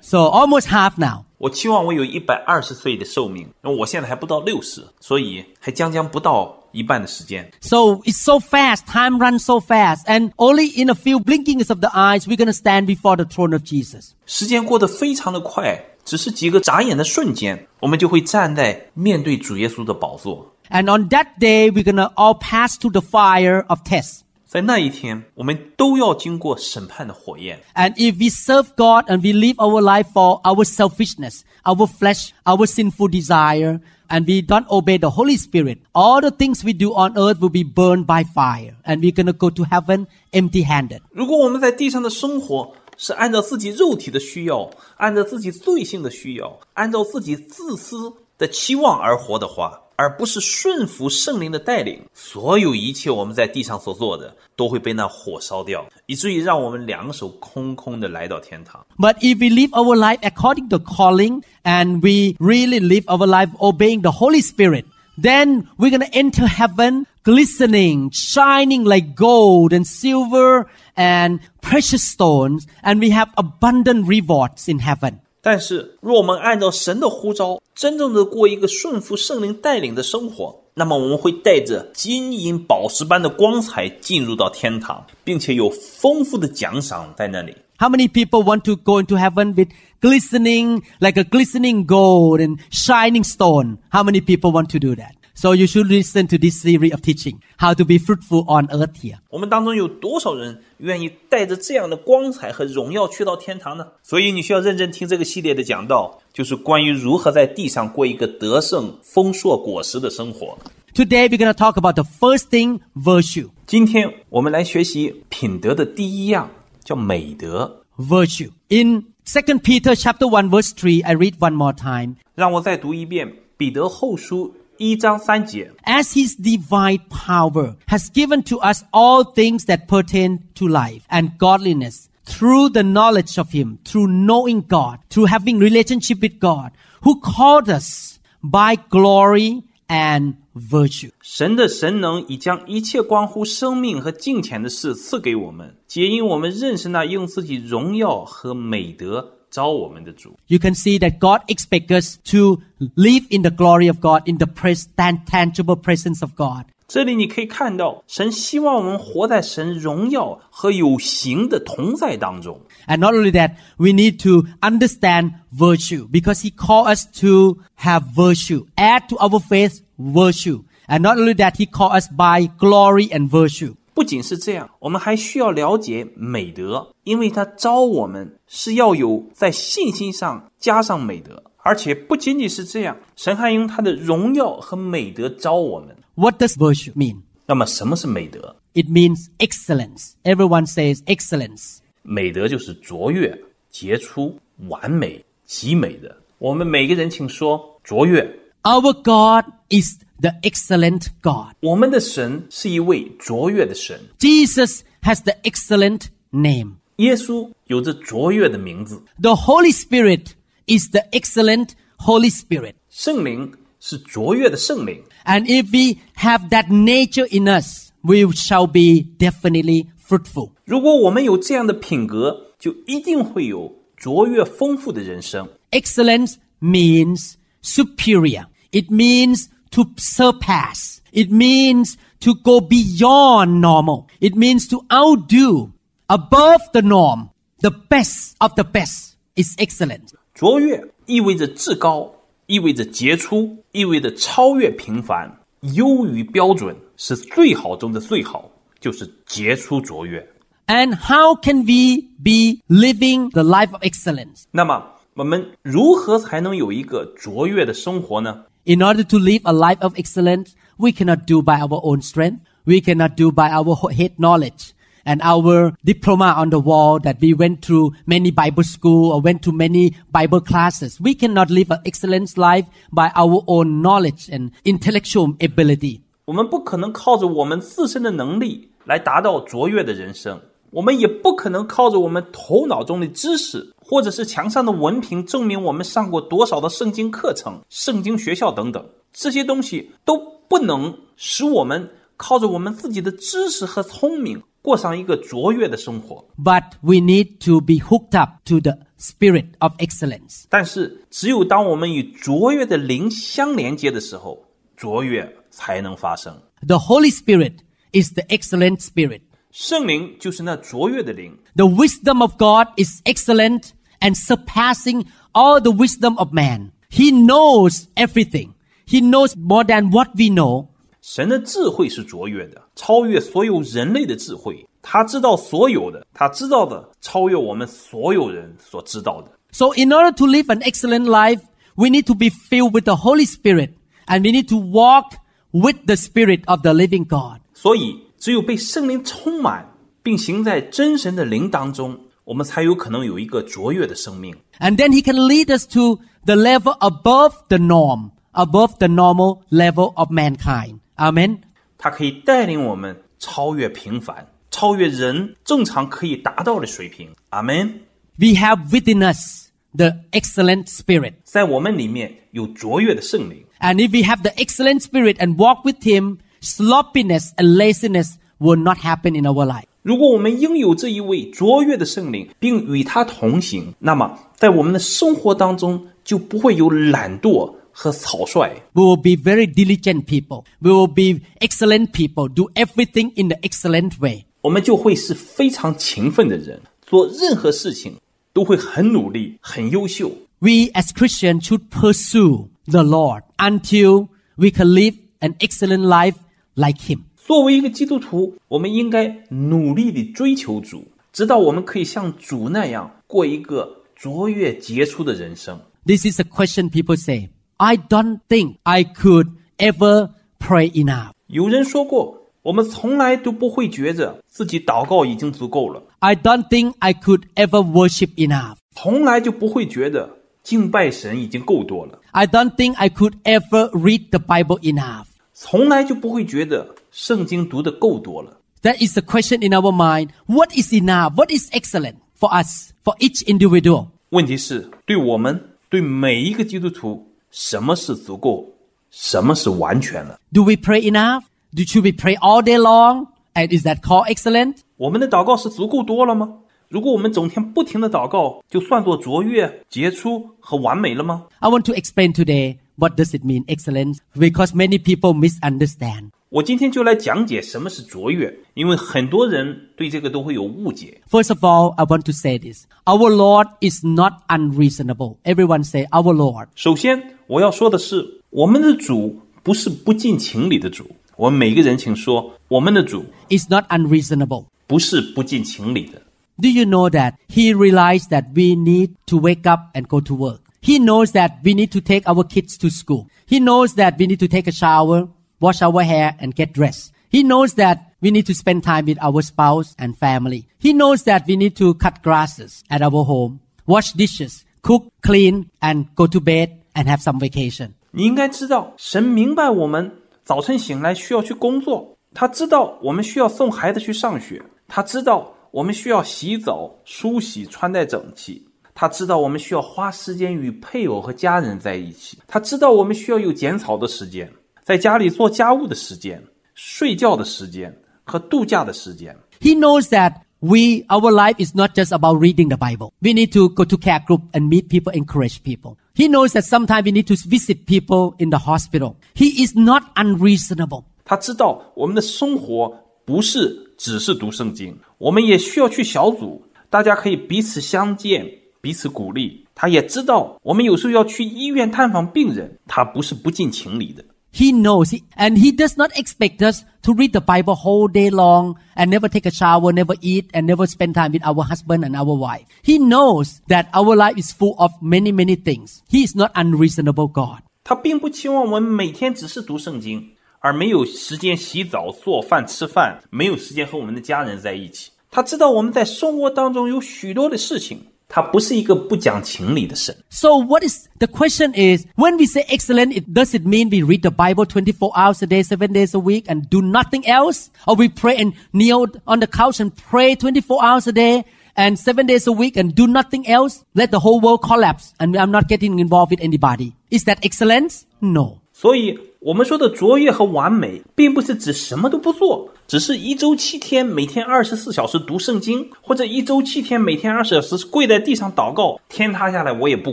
So almost half now. 我期望我有一百二十岁的寿命，因为我现在还不到六十，所以还将将不到一半的时间。 So it's so fast. Time runs so fast. And only in a few blinkings of the eyes, we're going to stand before the throne of Jesus. 时间过得非常的快， 只是几个眨眼的瞬间，我们就会站在面对主耶稣的宝座。 And on that day, we're going to all pass through the fire of tests. 在那一天，我们都要经过审判的火焰。 And if we serve God and we live our life for our selfishness, our flesh, our sinful desire, and we don't obey the Holy Spirit, all the things we do on earth will be burned by fire. And we're going to go to heaven empty handed. 如果我们在地上的生活 是按照自己肉体的需要，按照自己罪性的需要，按照自己自私的期望而活的话，而不是顺服圣灵的带领，所有一切我们在地上所做的都会被那火烧掉，以至于让我们两手空空的来到天堂。But if we live our life according to calling and we really live our life obeying the Holy Spirit, then we're gonna enter heaven glistening, shining like gold and silver and precious stones, and we have abundant rewards in heaven. 但是，若我们按照神的呼召，真正的过一个顺服圣灵带领的生活，那么我们会带着金银宝石般的光彩进入到天堂，并且有丰富的奖赏在那里。 How many people want to go into heaven with glistening, like a glistening gold and shining stone? How many people want to do that? So you should listen to this series of teaching, how to be fruitful on earth here. 我们当中有多少人愿意带着这样的光彩和荣耀去到天堂呢？所以你需要认真听这个系列的讲道，就是关于如何在地上过一个得胜、丰硕果实的生活。 Today we're going to talk about the first thing, virtue. 今天我们来学习品德的第一样，叫美德。 Virtue. In 2 Peter chapter 1 verse 3, I read one more time. 让我再读一遍《彼得后书》 一章三节。 As his divine power has given to us all things that pertain to life and godliness through the knowledge of him, through knowing God, through having relationship with God, who called us by glory and virtue. 神的神能已将一切关乎生命和金钱的事赐给我们，皆因我们认识那用自己荣耀和美德 招我们的主。 You can see that God expects us to live in the glory of God, in the pres- tan- tangible presence of God. 这里你可以看到，神希望我们活在神荣耀和有形的同在当中。 And not only that, we need to understand virtue because He called us to have virtue. Add to our faith virtue. And not only that, He called us by glory and virtue. 不仅是这样，我们还需要了解美德，因为他招我们是要有在信心上加上美德，而且不仅仅是这样，神还用他的荣耀和美德招我们。 What does virtue mean? 那么，什么是美德？ It means excellence. Everyone says excellence. 美德就是卓越、杰出、完美、极美的。我们每个人，请说卓越。 Our God is the excellent God. 我们的神是一位卓越的神， Jesus has the excellent name. 耶稣有着卓越的名字， The Holy Spirit is the excellent Holy Spirit. 圣灵是卓越的圣灵。 And if we have that nature in us, we shall be definitely fruitful. 如果我们有这样的品格，就一定会有卓越丰富的人生。 Excellence means superior. It means to surpass. It means to go beyond normal. It means to outdo, above the norm. The best of the best is excellent. 卓越意味着至高，意味着杰出，意味着超越平凡，优于标准，是最好中的最好，就是杰出卓越。 And how can we be living the life of excellence? 那么，我们如何才能有一个卓越的生活呢？ In order to live a life of excellence, we cannot do by our own strength. We cannot do by our head knowledge and our diploma on the wall that we went through many Bible school or went to many Bible classes. We cannot live an excellent life by our own knowledge and intellectual ability. 我们不可能靠着我们自身的能力来达到卓越的人生， 我们也不可能靠着我们头脑中的知识或者是墙上的文凭证明我们上过多少的圣经课程、圣经学校等等，这些东西都不能使我们靠着我们自己的知识和聪明过上一个卓越的生活。But we need to be hooked up to the spirit of excellence. 但是，只有当我们与卓越的灵相连接的时候，卓越才能发生。The Holy Spirit is the excellent spirit. 圣灵就是那卓越的灵， The wisdom of God is excellent and surpassing all the wisdom of man. He knows everything. He knows more than what we know. 神的智慧是卓越的，超越所有人类的智慧。他知道所有的，他知道的超越我们所有人所知道的。 So in order to live an excellent life, we need to be filled with the Holy Spirit and we need to walk with the Spirit of the living God. 所以， 只有被圣灵充满，并行在真神的灵当中，我们才有可能有一个卓越的生命。 And then He can lead us to the level above the norm, above the normal level of mankind. Amen. 它可以带领我们超越平凡，超越人正常可以达到的水平。阿门。 We have within us the excellent Spirit. 在我们里面有卓越的圣灵， And if we have the excellent spirit and walk with Him, sloppiness and laziness will not happen in our life. 如果我们拥有这一位卓越的圣灵，并与他同行，那么在我们的生活当中就不会有懒惰和草率。 We will be very diligent people. We will be excellent people, do everything in the excellent way. 我们就会是非常勤奋的人，做任何事情都会很努力、很优秀。 We as Christians should pursue the Lord until we can live an excellent life like Him. 作为一个基督徒，我们应该努力地追求主，直到我们可以像主那样过一个卓越杰出的人生。 This is a question people say. I don't think I could ever pray enough. 有人说过，我们从来都不会觉着自己祷告已经足够了， I don't think I could ever worship enough. 从来就不会觉得敬拜神已经够多了， I don't think I could ever read the Bible enough. 从来就不会觉得圣经读得够多了。 That is the question in our mind. What is enough? What is excellent for us, for each individual? 问题是，对我们，对每一个基督徒，什么是足够，什么是完全了？ Do we pray enough? Do, should we pray all day long? And is that called excellent? 我们的祷告是足够多了吗？如果我们整天不停的祷告，就算作卓越、杰出和完美了吗？ I want to explain today what does it mean excellence because many people misunderstand. 我今天就来讲解什么是卓越，因为很多人对这个都会有误解。 First of all, I want to say this. Our Lord is not unreasonable. Everyone say, Our Lord. 首先，我要说的是，我们的主不是不近情理的主。我们每个人请说，我们的主 is not unreasonable. 不是不近情理的。 Do you know that he realized that we need to wake up and go to work? He knows that we need to take our kids to school. He knows that we need to take a shower, wash our hair, and get dressed. He knows that we need to spend time with our spouse and family. He knows that we need to cut grasses at our home, wash dishes, cook, clean, and go to bed and have some vacation. 你应该知道，神明白我们早晨醒来需要去工作，他知道我们需要送孩子去上学，他知道我们需要洗澡、梳洗、穿戴整齐， 他知道我们需要花时间与配偶和家人在一起，他知道我们需要有剪草的时间，在家里做家务的时间、睡觉的时间和度假的时间。He knows that we our life is not just about reading the Bible. We need to go to care group and meet people, encourage people. He knows that sometimes we need to visit people in the hospital. He is not unreasonable. 他知道我们的生活不是只是读圣经，我们也需要去小组，大家可以彼此相见，彼此鼓励。他也知道我们有时候要去医院探访病人，他不是不近情理的。He knows, he- and he does not expect us to read the Bible whole day long and never take a shower, never eat, and never spend time with our husband and our wife. He knows that our life is full of many, many things. He is not unreasonable God. 他并不期望我们每天只是读圣经，而没有时间洗澡、做饭、吃饭，没有时间和我们的家人在一起。他知道我们在生活当中有许多的事情，他不是一个不讲情理的神。 So what is the question is when we say excellent, it does it mean we read the Bible 24 hours a day, seven days a week and do nothing else? Or we pray and kneel on the couch and pray 24 hours a day and seven days a week and do nothing else? Let the whole world collapse and I'm not getting involved with anybody. Is that excellence? No. 所以， 我们说的卓越和完美，并不是指什么都不做，只是一周七天，每天二十四小时读圣经，或者一周七天，每天二十小时跪在地上祷告，天塌下来我也不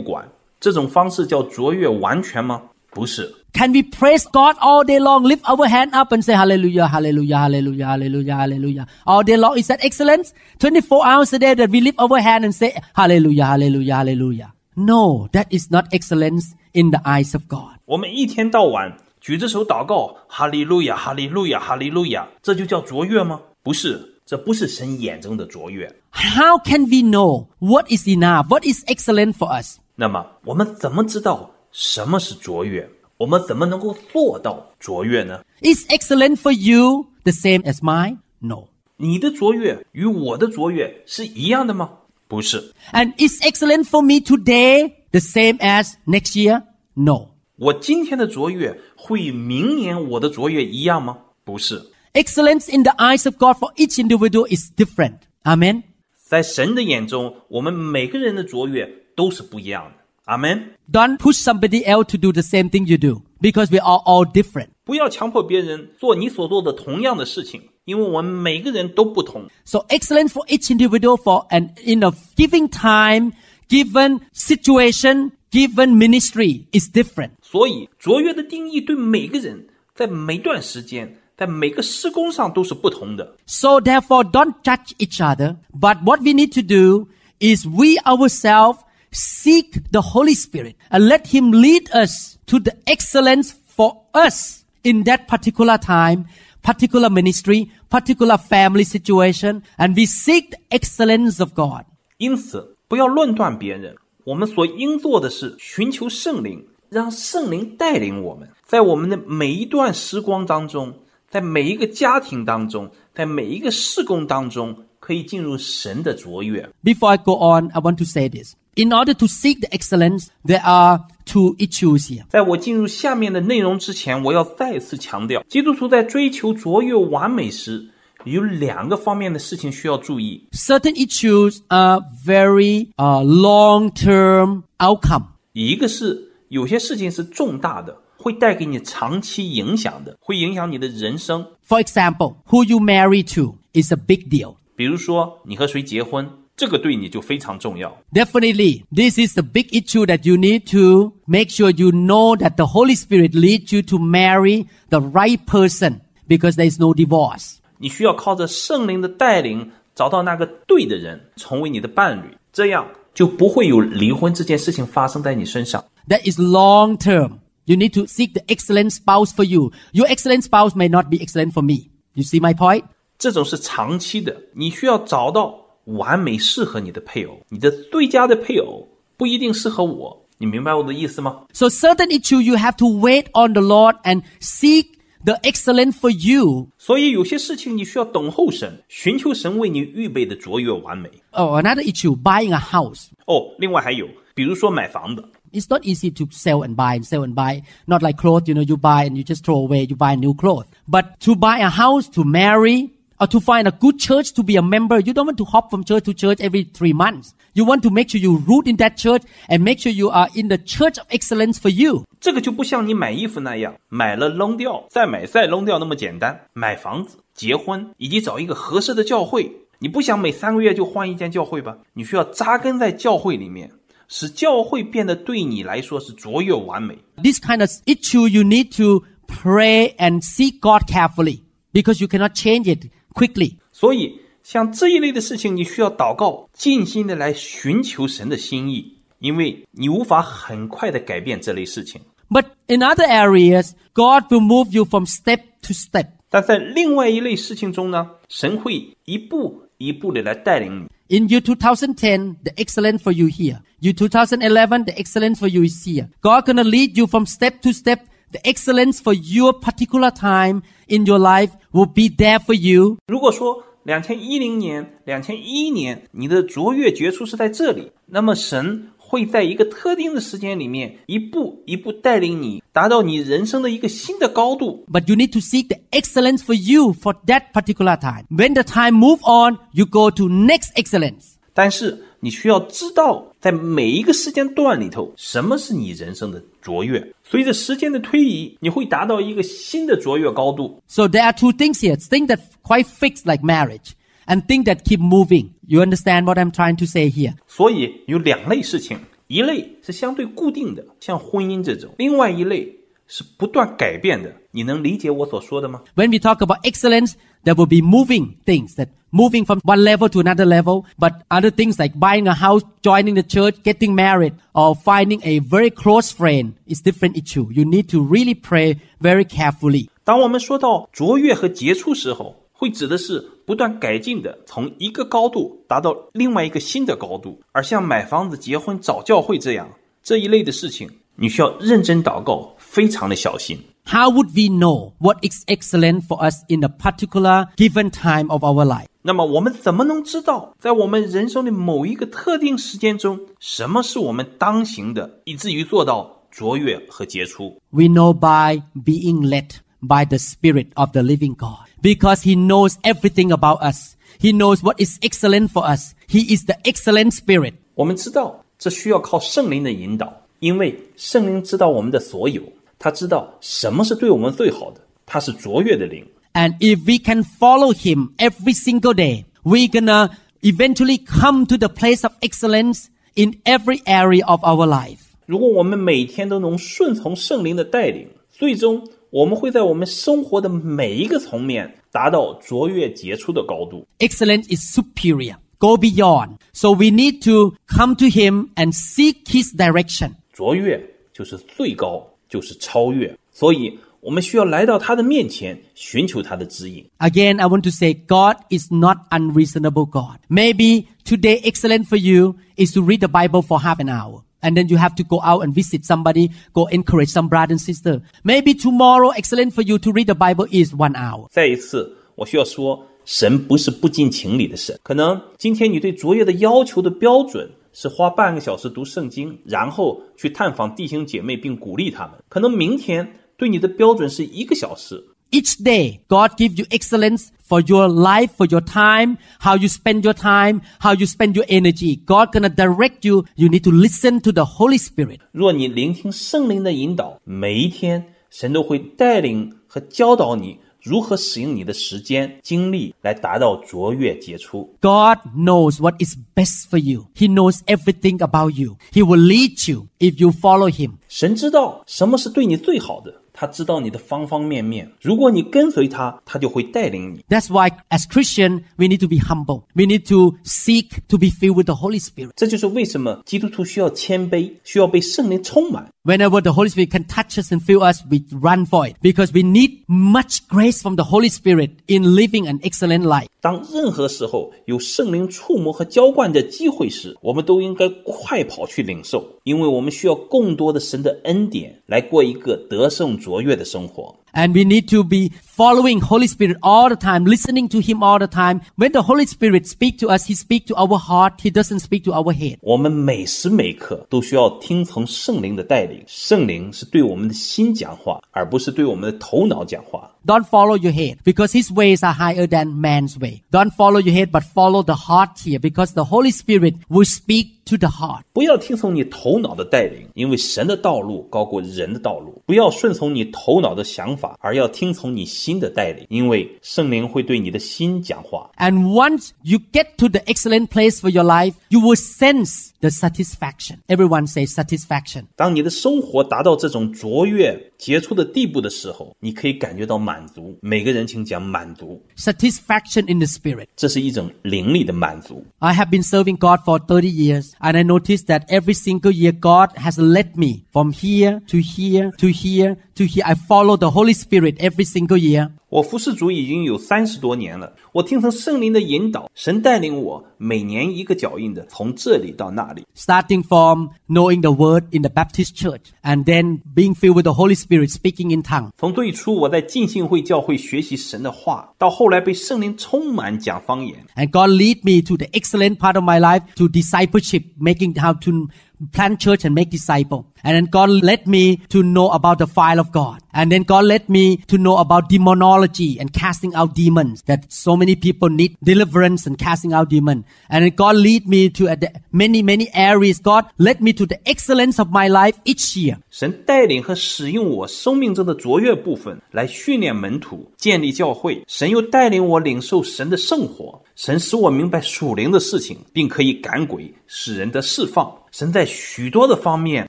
管。这种方式叫卓越完全吗？不是。 Can we praise God all day long, lift our hand up and say hallelujah, hallelujah, hallelujah, hallelujah, hallelujah. All day long. Is that excellence? 24 hours a day that we lift our hand and say hallelujah, hallelujah, hallelujah. No, that is not excellence in the eyes of God. 我们一天到晚 举着手祷告，哈利路亚，哈利路亚，哈利路亚，这就叫卓越吗？不是，这不是神眼中的卓越。 How can we know what is enough? What is excellent for us? 那么，我们怎么知道什么是卓越？我们怎么能够做到卓越呢？ Is excellent for you the same as mine? No. 你的卓越与我的卓越是一样的吗？不是， And is excellent for me today the same as next year? No. 我今天的卓越会与明年我的卓越一样吗？不是， Excellence in the eyes of God for each individual is different. Amen. 在神的眼中，我们每个人的卓越都是不一样的。阿门。 Don't push somebody else to do the same thing you do because we are all different. 不要强迫别人做你所做的同样的事情，因为我们每个人都不同。 So excellence for each individual for and in a given time, given situation, given ministry is different. 所以，卓越的定义对每个人在每段时间、在每个施工上都是不同的。 So therefore don't judge each other. But what we need to do is we ourselves seek the Holy Spirit and let Him lead us to the excellence for us in that particular time, particular ministry, particular family situation, and we seek the excellence of God. 因此，不要论断别人。 我们所应做的是寻求圣灵，让圣灵带领我们，在我们的每一段时光当中，在每一个家庭当中，在每一个事工当中，可以进入神的卓越。Before I go on, I want to say this. In order to seek the excellence, there are two issues here. 在我进入下面的内容之前，我要再次强调，基督徒在追求卓越完美时，有两个方面的事情需要注意。 Certain issues are very uh, long-term outcome. 一个是有些事情是重大的，会带给你长期影响的，会影响你的人生。 For example, who you marry to is a big deal. 比如说，你和谁结婚，这个对你就非常重要。 Definitely, this is the big issue that you need to make sure you know that the Holy Spirit leads you to marry the right person because there is no divorce. 你需要靠着圣灵的带领，找到那个对的人，成为你的伴侣，这样就不会有离婚这件事情发生在你身上。 That is long term. You need to seek the excellent spouse for you. Your excellent spouse may not be excellent for me. You see my point? 这种是长期的，你需要找到完美适合你的配偶，你的最佳的配偶不一定适合我，你明白我的意思吗？ So certain issue you have to wait on the Lord and seek the excellent for you. 所以有些事情你需要等候神，寻求神为你预备的卓越完美。 Oh, another issue, buying a house. 哦，另外还有，比如说买房子， It's not easy to sell and buy and sell and buy. Not like clothes, you know, you buy and you just throw away, you buy new clothes. But to buy a house, to marry, or to find a good church to be a member, you don't want to hop from church to church every three months. You want to make sure you root in that church and make sure you are in the church of excellence for you. 这个就不像你买衣服那样，买了扔掉，再买再扔掉那么简单。买房子、结婚以及找一个合适的教会，你 你不想每三个月就换一间教会吧？你需要扎根在教会里面，使教会变得对你来说是卓越完美。 This kind of issue you need to pray and seek God carefully because you cannot change it quickly. 所以， 像这一类的事情，你需要祷告，尽心的来寻求神的心意，因为你无法很快的改变这类事情。 But in other areas, God will move you from step to step. 但在另外一类事情中呢，神会一步一步的来带领你。 In year 2010, the excellence for you here. Year 2011, the excellence for you is here. God gonna lead you from step to step. The excellence for your particular time in your life will be there for you. 如果说 两千一零年、两千一一年你的卓越杰出是在这里，那么神会在一个特定的时间里面，一步一步带领你达到你人生的一个新的高度。But you need to seek the excellence for you for that particular time. When the time move on, you go to next excellence. 但是你需要知道，在每一个时间段里头，什么是你人生的卓越。随着时间的推移，你会达到一个新的卓越高度。 So there are two things here. Things that quite fixed like marriage and things that keep moving. You understand what I'm trying to say here? 所以有两类事情，一类是相对固定的，像婚姻这种；另外一类是不断改变的。你能理解我所说的吗？ When we talk about excellence, there will be moving things that moving from one level to another level. But other things like buying a house, joining the church, getting married, or finding a very close friend is different issue. You need to really pray very carefully. 当我们说到卓越和杰出时候，会指的是不断改进的，从一个高度达到另外一个新的高度。而像买房子、结婚、找教会这样这一类的事情，你需要认真祷告，非常的小心。 How would we know what is excellent for us in a particular given time of our life? 那么我们怎么能知道，在我们人生的某一个特定时间中，什么是我们当行的，以至于做到卓越和杰出？We know by being led by the Spirit of the living God. Because He knows everything about us. He knows what is excellent for us. He is the excellent Spirit. 我们知道这需要靠圣灵的引导，因为圣灵知道我们的所有，他知道什么是对我们最好的，他是卓越的灵。And if we can follow Him every single day, we're gonna eventually come to the place of excellence in every area of our life. 如果我们每天都能顺从圣灵的带领，最终我们会在我们生活的每一个层面达到卓越杰出的高度。 Excellence is superior. Go beyond. So we need to come to Him and seek His direction. 卓越就是最高，就是超越，所以 我们需要来到他的面前，寻求他的指引。 Again, I want to say God is not unreasonable God. Maybe today excellent for you is to read the Bible for half an hour. And then you have to go out and visit somebody, go encourage some brother and sister. Maybe tomorrow excellent for you to read the Bible is one hour. 再一次，我需要说，神不是不近情理的神。可能今天你对卓越的要求的标准是花半个小时读圣经，然后去探访弟兄姐妹并鼓励他们。可能明天 对你的标准是一个小时。 Each day, God gives you excellence for your life, for your time, how you spend your time, how you spend your energy. God gonna direct you. You need to listen to the Holy Spirit. 若你聆听圣灵的引导，每一天神都会带领和教导你如何使用你的时间、精力来达到卓越杰出。 God knows what is best for you. He knows everything about you. He will lead you if you follow Him. 神知道什么是对你最好的， 他知道你的方方面面。如果你跟随他，他就会带领你。That's why as Christian, we need to be humble. We need to seek to be filled with the Holy Spirit. 这就是为什么基督徒需要谦卑，需要被圣灵充满。Whenever the Holy Spirit can touch us and fill us, we run for it because we need much grace from the Holy Spirit in living an excellent life. 当任何时候有圣灵触摸和浇灌的机会时，我们都应该快跑去领受，因为我们需要更多的神的恩典来过一个得胜卓越的生活。And we need to be following Holy Spirit all the time, listening to Him all the time. When the Holy Spirit speak to us, He speak to our heart. He doesn't speak to our head. 我们每时每刻都需要听从圣灵的带领，圣灵是对我们的心讲话，而不是对我们的头脑讲话。 Don't follow your head because his ways are higher than man's way. Don't follow your head but follow the heart here because the Holy Spirit will speak to the heart. 不要听从你头脑的带领，因为神的道路高过人的道路。不要顺从你头脑的想法。 法，而要听从你心的带领，因为圣灵会对你的心讲话。 And once you get to the excellent place for your life, you will sense the satisfaction. Everyone say satisfaction. 当你的生活达到这种卓越杰出的地步的时候，你可以感觉到满足。每个人请讲满足， Satisfaction in the spirit. 这是一种灵力的满足。 I have been serving God for 30 years and I noticed that every single year God has led me from here to here to here to here. I follow the Holy Spirit every single year. 我服侍主已经有三十多年了，我听从圣灵的引导，神带领我每年一个脚印的从这里到那里。starting from knowing the word in the Baptist church and then being filled with the Holy Spirit speaking in tongue. 从最初我在浸信会教会学习神的话，到后来被圣灵充满讲方言，And God lead me to the excellent part of my life to discipleship, making how to plant church and make disciple. And then God led me to know about the fire of God. And then God led me to know about demonology and casting out demons that so many people need deliverance and casting out demons. And then God lead me to uh, the many, many areas. God led me to the excellence of my life each year. 神带领和使用我生命中的卓越部分来训练门徒、建立教会。神又带领我领受神的圣活。神使我明白属灵的事情，并可以赶鬼，使人的释放。 神在许多的方面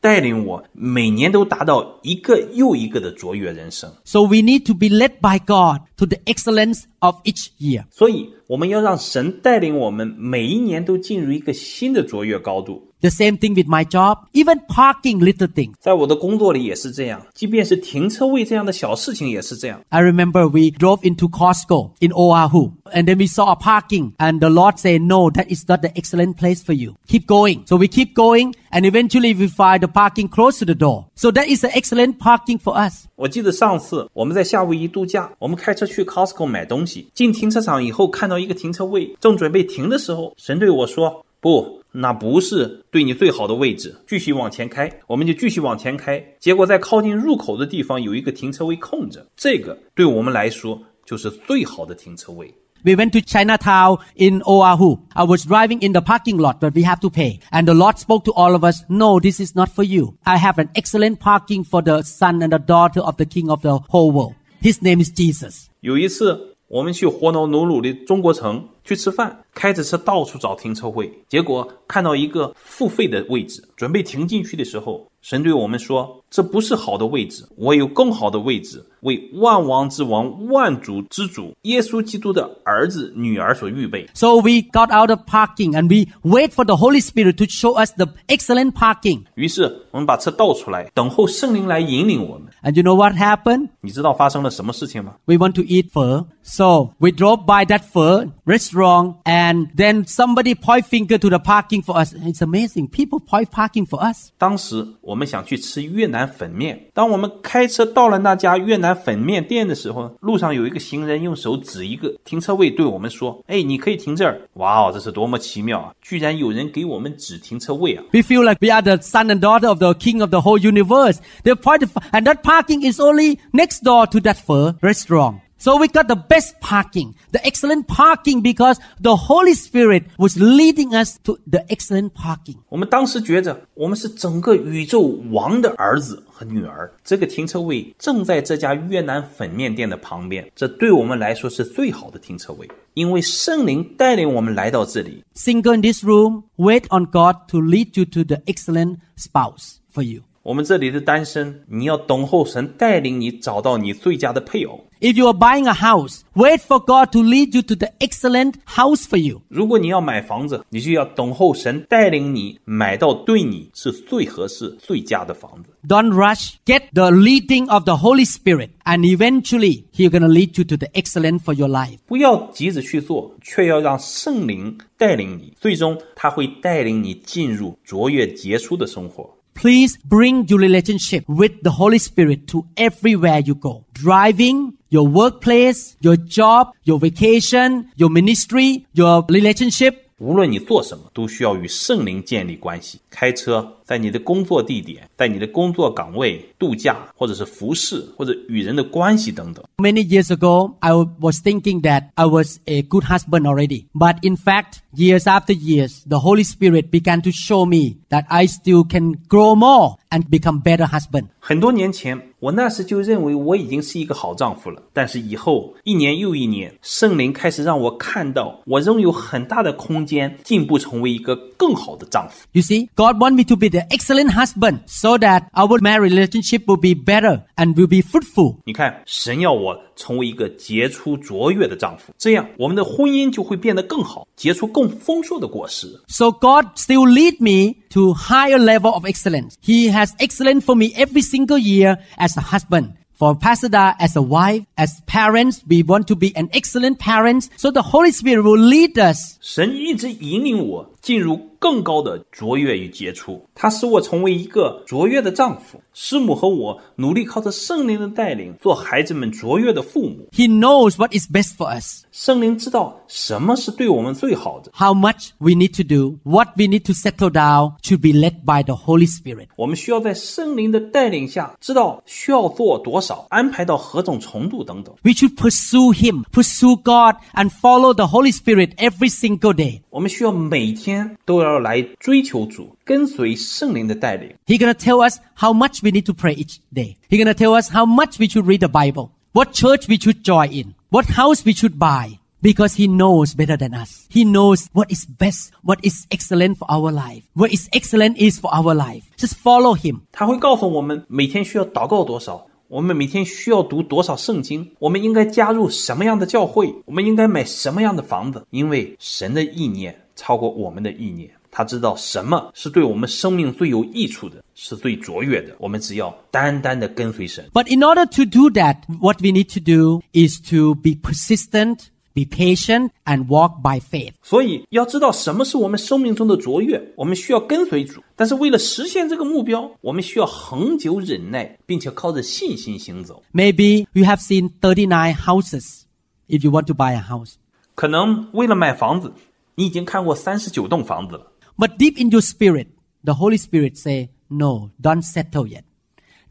带领我，每年都达到一个又一个的卓越人生。So we need to be led by God to the excellence of each year. 所以，我们要让神带领我们，每一年都进入一个新的卓越高度。The same thing with my job, even parking little things. 在我的工作里也是这样，即便是停车位这样的小事情也是这样。 I remember we drove into Costco in Oahu and then we saw a parking and the Lord said, no, that is not the excellent place for you. Keep going. So we keep going and eventually we find the parking close to the door. So that is an excellent parking for us. 我记得上次我们在夏威夷度假，我们开车去 Costco 买东西，进停车场以后看到一个停车位，正准备停的时候，神对我说：“不， 那不是对你最好的位置，继续往前开。”我们就继续往前开，结果在靠近入口的地方有一个停车位空着，这个对我们来说就是最好的停车位。 We went to Chinatown in Oahu. I was driving in the parking lot, but we have to pay. And the Lord spoke to all of us, no, this is not for you. I have an excellent parking for the son and the daughter of the king of the whole world. His name is Jesus. 有一次，我们去活农努鲁的中国城 去吃饭，开着车到处找停车位，结果看到一个付费的位置，准备停进去的时候，神对我们说：“这不是好的位置，我有更好的位置，为万王之王、万主之主耶稣基督的儿子、女儿所预备。” So we got out of parking and we wait for the Holy Spirit to show us the excellent parking. 于是我们把车倒出来，等候圣灵来引领我们。And you know what happened? 你知道发生了什么事情吗？We want to eat pho, so we drove by that pho restaurant wrong and then somebody point finger to the parking for us. It's amazing. People point parking for us. 当时我们想去吃越南粉面。当我们开车到了那家越南粉面店的时候路上有一个行人用手指一个停车位对我们说哎你可以停这儿。哇哦这是多么奇妙啊。居然有人给我们指停车位啊。We feel like we are the son and daughter of the king of the whole universe. They point and that parking is only next door to that pho restaurant. So we got the best parking, the excellent parking because the Holy Spirit was leading us to the excellent parking. 我们当时觉着我们是整个宇宙王的儿子和女儿，这个停车位正在这家越南粉面店的旁边，这对我们来说是最好的停车位，因为圣灵带领我们来到这里。 Single in this room, wait on God to lead you to the excellent spouse for you. 我们这里的单身，你要等候神带领你找到你最佳的配偶。 If you are buying a house, wait for God to lead you to the excellent house for you. 如果你要买房子，你就要等候神带领你买到对你是最合适、最佳的房子。 Don't rush. Get the leading of the Holy Spirit, and eventually He's gonna lead you to the excellent for your life. 不要急着去做，却要让圣灵带领你，最终他会带领你进入卓越杰出的生活。 Please bring your relationship with the Holy Spirit to everywhere you go. Driving, your workplace, your job, your vacation, your ministry, your relationship. 无论你做什么，都需要与圣灵建立关系。开车、 在你的工作地点，在你的工作岗位、度假，或者是服饰，或者与人的关系等等。 Many years ago, I was thinking that I was a good husband already. But in fact, years after years, the Holy Spirit began to show me that I still can grow more and become better husband. 很多年前，我那时就认为我已经是一个好丈夫了。但是以后一年又一年，圣灵开始让我看到，我仍有很大的空间进步，成为一个更好的丈夫。 You see, God wants me to be the excellent husband so that our marriage relationship will be better and will be fruitful. 你看，神要我成为一个杰出卓越的丈夫，这样我们的婚姻就会变得更好，结出更丰硕的果实。So God still lead me to higher level of excellence. He has excellent for me every single year as a husband. For Pastor Da, as a wife, as parents, we want to be an excellent parents. So the Holy Spirit will lead us. 神一直引领我进入更高的卓越与杰出，他使我成为一个卓越的丈夫。师母和我努力靠着圣灵的带领，做孩子们卓越的父母。 He knows what is best for us, 圣灵知道什么是对我们最好的， how much we need to do, what we need to settle down to be led by the Holy Spirit. 我们需要在圣灵的带领下，知道需要做多少，安排到何种程度等等。 We should pursue Him, pursue God, and follow the Holy Spirit every single day. 我们需要每天 都要来追求主，跟随圣灵的带领。 He's gonna tell us how much we need to pray each day. He's gonna tell us how much we should read the Bible, what church we should join in, what house we should buy. Because he knows better than us. He knows what is best, what is excellent for our life, what is excellent is for our life. Just follow him. 他会告诉我们每天需要祷告多少，我们每天需要读多少圣经，我们应该加入什么样的教会，我们应该买什么样的房子，因为神的意念 超过我们的意念。他知道什么是对我们生命最有益处的，是最卓越的。我们只要单单的跟随神。 But in order to do that, what we need to do is to be persistent, be patient, and walk by faith. 所以要知道什么是我们生命中的卓越，我们需要跟随主。但是为了实现这个目标，我们需要恒久忍耐，并且靠着信心行走。 Maybe you have seen 39 houses if you want to buy a house. 可能为了买房子， 你已经看过三十九栋房子了。 But deep in your spirit, the Holy Spirit say, no, don't settle yet.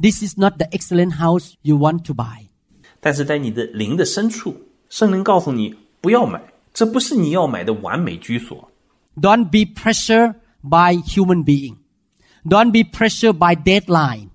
This is not the excellent house you want to buy. 但是在你的灵的深处，圣灵告诉你不要买，这不是你要买的完美居所。 Don't be pressured by human being. Don't be pressured by deadline.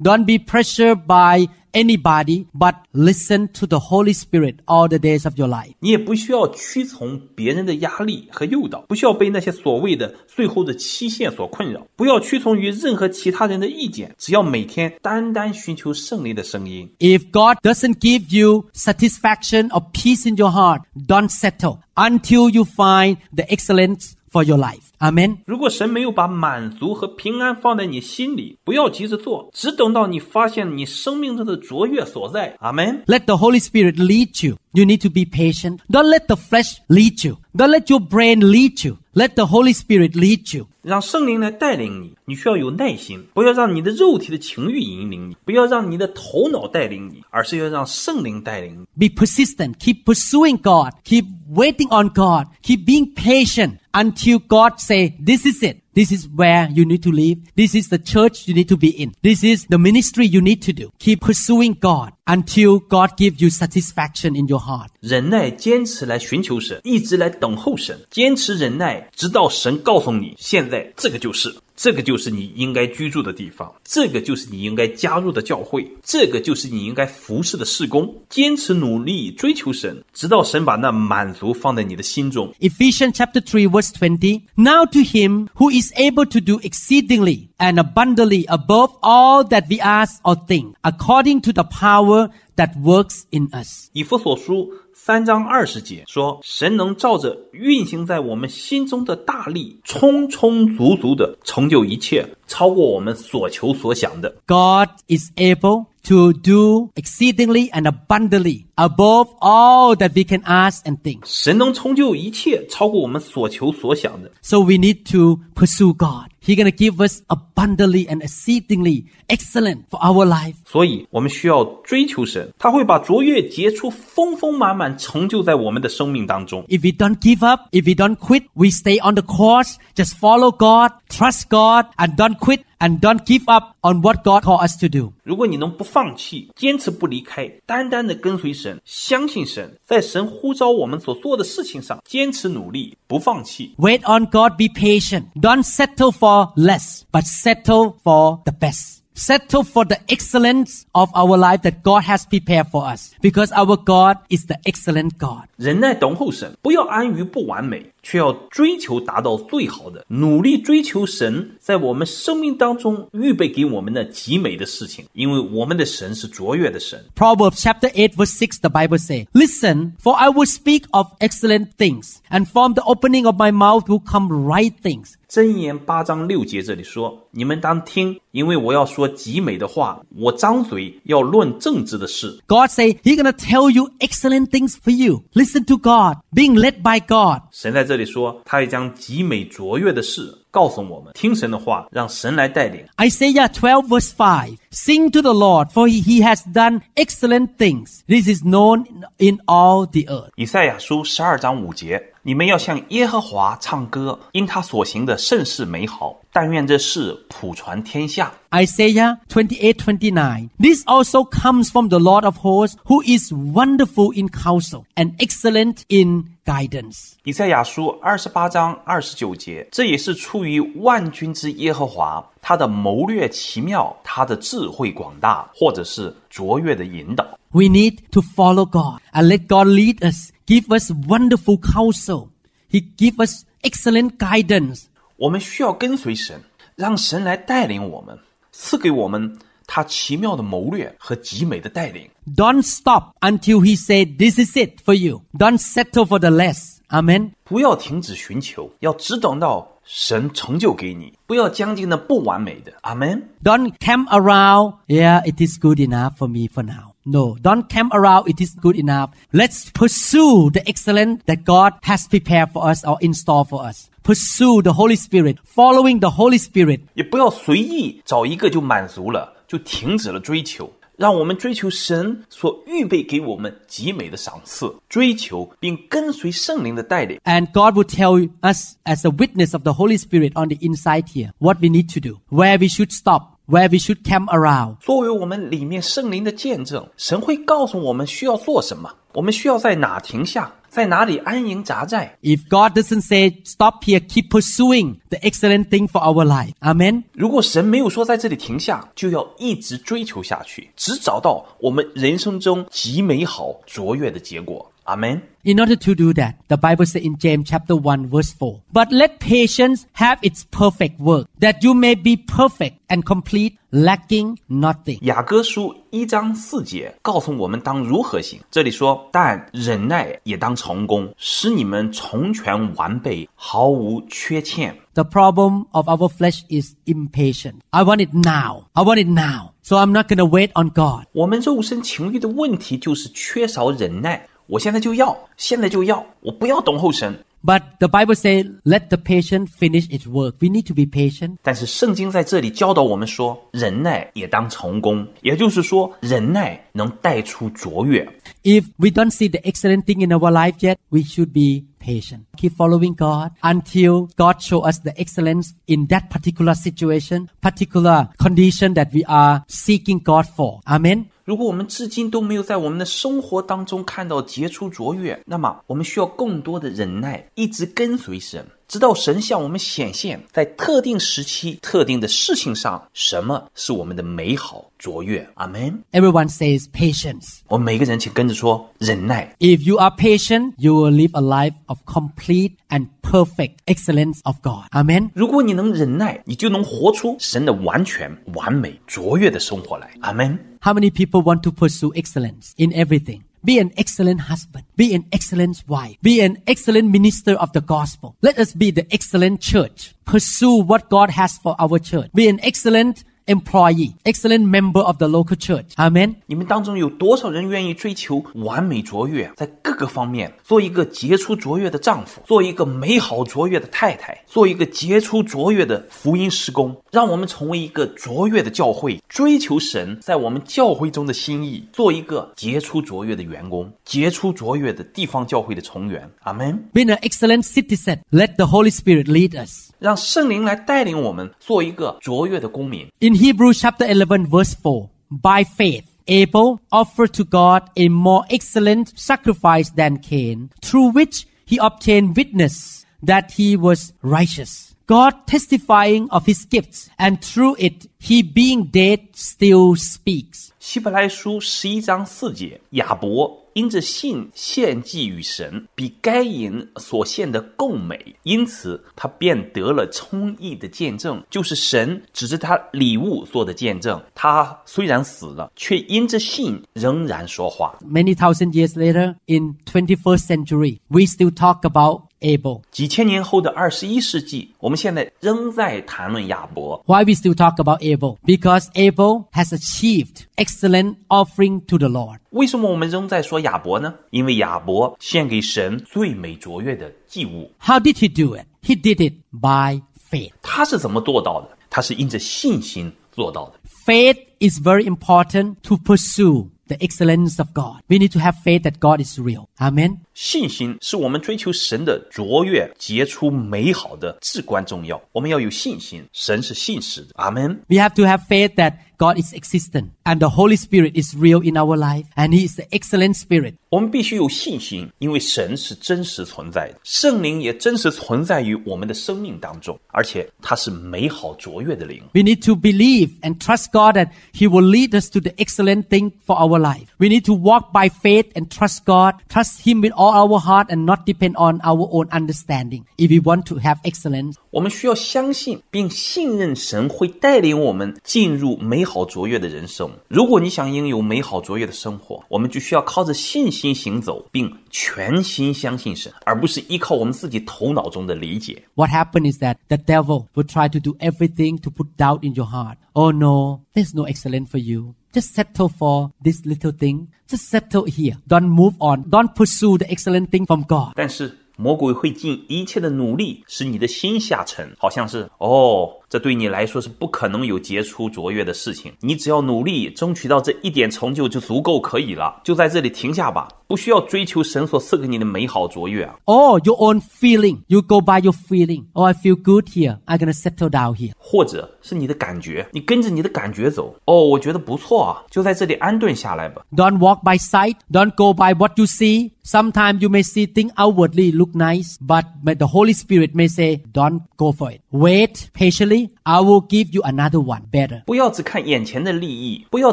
Don't be pressured by anybody, but listen to the Holy Spirit all the days of your life. 你也不需要屈从别人的压力和诱导，不需要被那些所谓的最后的期限所困扰，不要屈从于任何其他人的意见，只要每天单单寻求圣灵的声音。 If God doesn't give you satisfaction or peace in your heart, don't settle until you find the excellence for your life. Amen. 如果神没有把满足和平安放在你心里，不要急着做，只等到你发现你生命中的卓越所在。阿门。 Let the Holy Spirit lead you. You need to be patient. Don't let the flesh lead you. Don't let your brain lead you. Let the Holy Spirit lead you. 让圣灵来带领你，你需要有耐心，不要让你的肉体的情欲引领你，不要让你的头脑带领你，而是要让圣灵带领你。 Be persistent. Keep pursuing God. Keep waiting on God. Keep being patient until God say, this is it. This is where you need to live. This is the church you need to be in. This is the ministry you need to do. Keep pursuing God until God gives you satisfaction in your heart. 忍耐，坚持来寻求神，一直来等候神，坚持忍耐，直到神告诉你，现在这个就是， 这个就是你应该居住的地方，这个就是你应该加入的教会，这个就是你应该服侍的事工。坚持努力追求神，直到神把那满足放在你的心中。Ephesians chapter three verse 20. Now to him who is able to do exceedingly and abundantly above all that we ask or think, according to the power that works in us. 以弗所书三章二十节说，神能照着运行在我们心中的大力，充充足足的成就一切，超过我们所求所想的。 God is able to do exceedingly and abundantly above all that we can ask and think. 神能成就一切，超过我们所求所想的。 So we need to pursue God. He gonna give us abundantly and exceedingly excellent for our life. 所以，我们需要追求神，他会把卓越、杰出、丰丰满满成就在我们的生命当中。 If we don't give up, if we don't quit, we stay on the course, just follow God, trust God, and don't quit and don't give up on what God called us to do. 如果你能不放弃，坚持不离开，单单的跟随神，相信神，在神呼召我们所做的事情上坚持努力，不放弃， Wait on God, be patient. Don't settle for less, but settle for the best. Settle for the excellence of our life that God has prepared for us. Because our God is the excellent God. 忍耐等候神，不要安于不完美，却要追求达到最好的，努力追求神在我们生命当中预备给我们的极美的事情，因为我们的神是卓越的神。 Proverbs chapter 8 verse 6 the Bible says, Listen, for I will speak of excellent things, and from the opening of my mouth will come right things. 箴言八章六节这里说：“ 你们当听，因为我要说极美的话，我张嘴要论正直的事。 God say He gonna tell you excellent things for you. Listen to God, being led by God. ”神在这里说，他也将极美卓越的事告诉我们，听神的话，让神来带领。 Isaiah 12 verse 5. Sing to the Lord, for he, he has done excellent things. This is known in, in all the earth. 以赛亚书十二章五节：你们要向耶和华唱歌，因他所行的甚是美好。 但愿这事普传天下。 Isaiah 28 29. This also comes from the Lord of hosts, who is wonderful in counsel and excellent in guidance. 以赛亚书二十八章二十九节，这也是出于万军之耶和华，他的谋略奇妙，他的智慧广大，或者是卓越的引导。 We need to follow God and let God lead us, give us wonderful counsel. He give us excellent guidance. 我们需要跟随神，让神来带领我们，赐给我们他奇妙的谋略和极美的带领。 Don't stop until He said, This is it for you. Don't settle for the less. Amen. 不要停止寻求，要只等到神成就给你，不要将就那不完美的。阿门。 Don't camp around, yeah, it is good enough for me for now. No, don't camp around, it is good enough. Let's pursue the excellence that God has prepared for us or in store for us. Pursue the Holy Spirit, following the Holy Spirit. 也不要随意找一个就满足了，就停止了追求。让我们追求神所预备给我们极美的赏赐，追求并跟随圣灵的带领。 And God will tell us as a witness of the Holy Spirit on the inside here what we need to do, where we should stop, where we should camp around. 作为我们里面圣灵的见证，神会告诉我们需要做什么，我们需要在哪停下， 在哪里安营扎寨。If God doesn't say stop here, keep pursuing the excellent thing for our life. Amen. 如果神没有说在这里停下，就要一直追求下去，只找到我们人生中极美好卓越的结果。阿门。 In order to do that, the Bible says in James chapter 1 verse 4, But let patience have its perfect work, that you may be perfect and complete, lacking nothing. 雅歌书一章四节告诉我们当如何行。这里说，但忍耐也当成功，使你们从全完备，毫无缺欠。 The problem of our flesh is impatient. I want it now. I want it now. So I'm not going to wait on God. 我们肉身情欲的问题就是缺少忍耐。 我现在就要，现在就要，我不要等候神。 But the Bible says, let the patient finish its work. We need to be patient. 但是圣经在这里教导我们说，忍耐也当成功，也就是说，忍耐能带出卓越。 If we don't see the excellent thing in our life yet, we should be patient. Keep following God until God show us the excellence in that particular situation, particular condition that we are seeking God for. Amen. 如果我们至今都没有在我们的生活当中看到杰出卓越，那么我们需要更多的忍耐，一直跟随神，直到神向我们显现，在特定时期、特定的事情上，什么是我们的美好卓越。阿门。 Everyone says patience. 我们每个人请跟着说忍耐。 If you are patient, you will live a life of complete and perfect excellence of God. Amen. 如果你能忍耐，你就能活出神的完全、完美、卓越的生活来。阿门。 How many people want to pursue excellence in everything? Be an excellent husband. Be an excellent wife. Be an excellent minister of the gospel. Let us be the excellent church. Pursue what God has for our church. Be an excellent employee, excellent member of the local church. Amen. 你们当中有多少人愿意追求完美卓越，在各个方面做一个杰出卓越的丈夫，做一个美好卓越的太太，做一个杰出卓越的福音施工？让我们成为一个卓越的教会，追求神在我们教会中的心意，做一个杰出卓越的员工，杰出卓越的地方教会的成员。阿门。Being an excellent citizen, let the Holy Spirit lead us. 让圣灵来带领我们做一个卓越的公民。 In Hebrews chapter 11 verse 4, by faith, Abel offered to God a more excellent sacrifice than Cain, through which he obtained witness that he was righteous. God testifying of his gifts, and through it, he being dead still speaks. 希伯来书十一章四节，亚伯因着信献祭与神，比该隐所献的更美，因此他便得了充溢的见证，就是神指着他礼物做的见证。他虽然死了，却因着信仍然说话。Many thousand years later, in twenty first century, we still talk about Abel. 几千年后的二十一世纪，我们现在仍在谈论亚伯。Why we still talk about Abel? Because Abel has achieved excellent offering to the Lord. 为什么我们仍在说亚伯呢？因为亚伯献给神最美卓越的祭物。How did he do it? He did it by faith. 他是怎么做到的？他是因着信心做到的。Faith is very important to pursue the excellence of God. We need to have faith that God is real. Amen. 信心是我们追求神的卓越、杰出、美好的至关重要。我们要有信心，神是信实的。阿门。 We have to have faith that God is existent and the Holy Spirit is real in our life and He is the excellent Spirit. 我们必须有信心，因为神是真实存在的，圣灵也真实存在于我们的生命当中，而且它是美好卓越的灵。 We need to believe and trust God that He will lead us to the excellent thing for our life. We need to walk by faith and trust God, trust Him with all our heart and not depend on our own understanding if we want to have excellence. 我们需要相信并信任神会带领我们进入美好卓越的人生。如果你想拥有美好卓越的生活，我们就需要靠着信心 行走，并全心相信神，而不是依靠我们自己头脑中的理解。 What happened is that the devil will try to do everything to put doubt in your heart. Oh no, there's no excellence for you. Just settle for this little thing. Just settle here. Don't move on. Don't pursue the excellent thing from God. 但是魔鬼会尽一切的努力使你的心下沉，好像是哦， 这对你来说是不可能有杰出卓越的事情。你只要努力争取到这一点成就就足够可以了，就在这里停下吧，不需要追求神所赐给你的美好卓越啊。 Or your own feeling. You go by your feeling. Oh, I feel good here. I'm gonna settle down here. 或者是你的感觉，你跟着你的感觉走。哦，我觉得不错啊，就在这里安顿下来吧。 Don't walk by sight. Don't go by what you see. Sometimes you may see things outwardly look nice, but but the Holy Spirit may say, don't go for it. Wait patiently. I will give you another one better. 不要只看眼前的利益，不要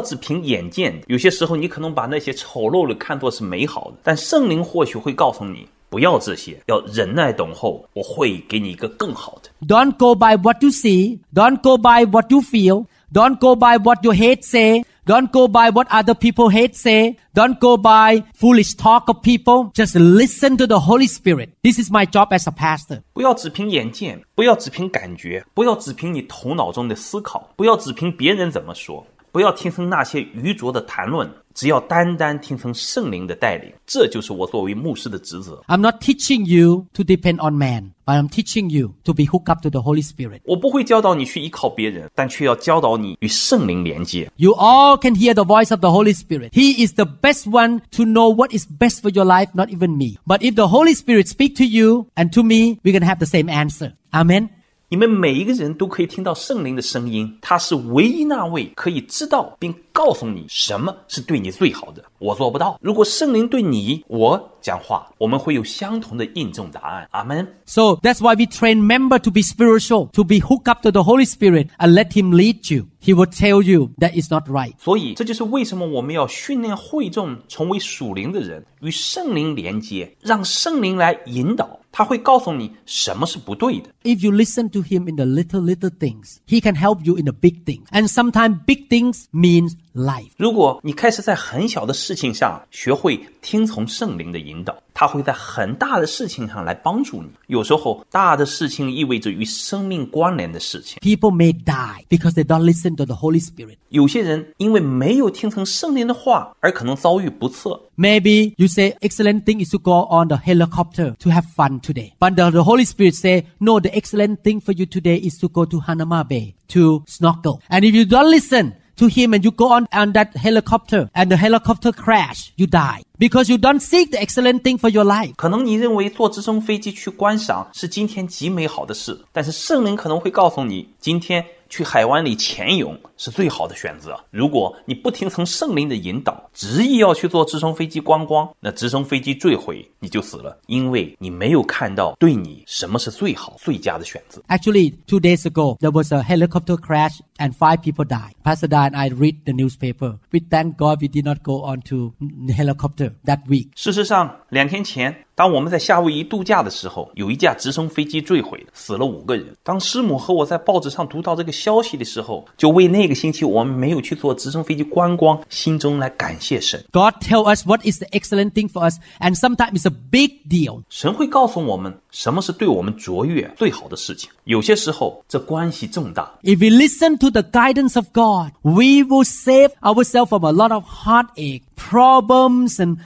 只凭眼见。有些时候，你可能把那些丑陋的看作是美好的，但圣灵或许会告诉你，不要这些，要忍耐等候，我会给你一个更好的。 Don't go by what you see. Don't go by what you feel. Don't go by what your head say. Don't go by what other people hate say. Don't go by foolish talk of people. Just listen to the Holy Spirit. This is my job as a pastor. 不要只凭眼见，不要只凭感觉，不要只凭你头脑中的思考，不要只凭别人怎么说，不要听从那些愚拙的谈论， 只要单单听从圣灵的带领。这就是我作为牧师的职责。 I'm not teaching you to depend on man, but I'm teaching you to be hooked up to the Holy Spirit. 我不会教导你去依靠别人，但却要教导你与圣灵连接。 You all can hear the voice of the Holy Spirit. He is the best one to know what is best for your life, not even me. But if the Holy Spirit speak to you and to me, we're going to have the same answer. Amen. 你们每一个人都可以听到圣灵的声音，他是唯一那位可以知道并告诉你什么是对你最好的。我做不到。如果圣灵对你我讲话，我们会有相同的印证答案。阿门。 So that's why we train member to be spiritual, to be hooked up to the Holy Spirit and let Him lead you. He will tell you that is not right. 所以，这就是为什么我们要训练会众成为属灵的人，与圣灵连接，让圣灵来引导。他会告诉你什么是不对的。 If you listen to Him in the little, little things, He can help you in the big things. And sometimes big things means life。如果你开始在很小的事情上学会听从圣灵的引导，他会在很大的事情上来帮助你。有时候，大的事情意味着与生命关联的事情。People may die because they don't listen to the Holy Spirit。有些人因为没有听从圣灵的话，而可能遭遇不测。Maybe you say excellent thing is to go on the helicopter to have fun today, but the, the Holy Spirit say no. The excellent thing for you today is to go to Hanauma Bay to snorkel. And if you don't listen, to him and you go on, on that helicopter and the helicopter crash, you die. Because you don't seek the excellent thing for your life. 可能你认为坐直升飞机去观赏是今天极美好的事，但是圣灵可能会告诉你，今天去海湾里潜泳是最好的选择。如果你不听从圣灵的引导，执意要去坐直升飞机观光，那直升飞机坠毁你就死了，因为你没有看到对你什么是最好、最佳的选择。 Actually, two days ago, there was a helicopter crash and five people died. Pastor Da and I read the newspaper. We thank God we did not go on to the helicopter That week. 事实上，两天前，当我们在夏威夷度假的时候，有一架直升飞机坠毁，死了五个人。当师母和我在报纸上读到这个消息的时候，就为那个星期我们没有去坐直升飞机观光，心中来感谢神。God tell us what is the excellent thing for us, and sometimes it's a big deal. 神会告诉我们什么是对我们卓越最好的事情。有些时候，这关系重大。If we listen to the guidance of God, we will save ourselves from a lot of heartache, problems, and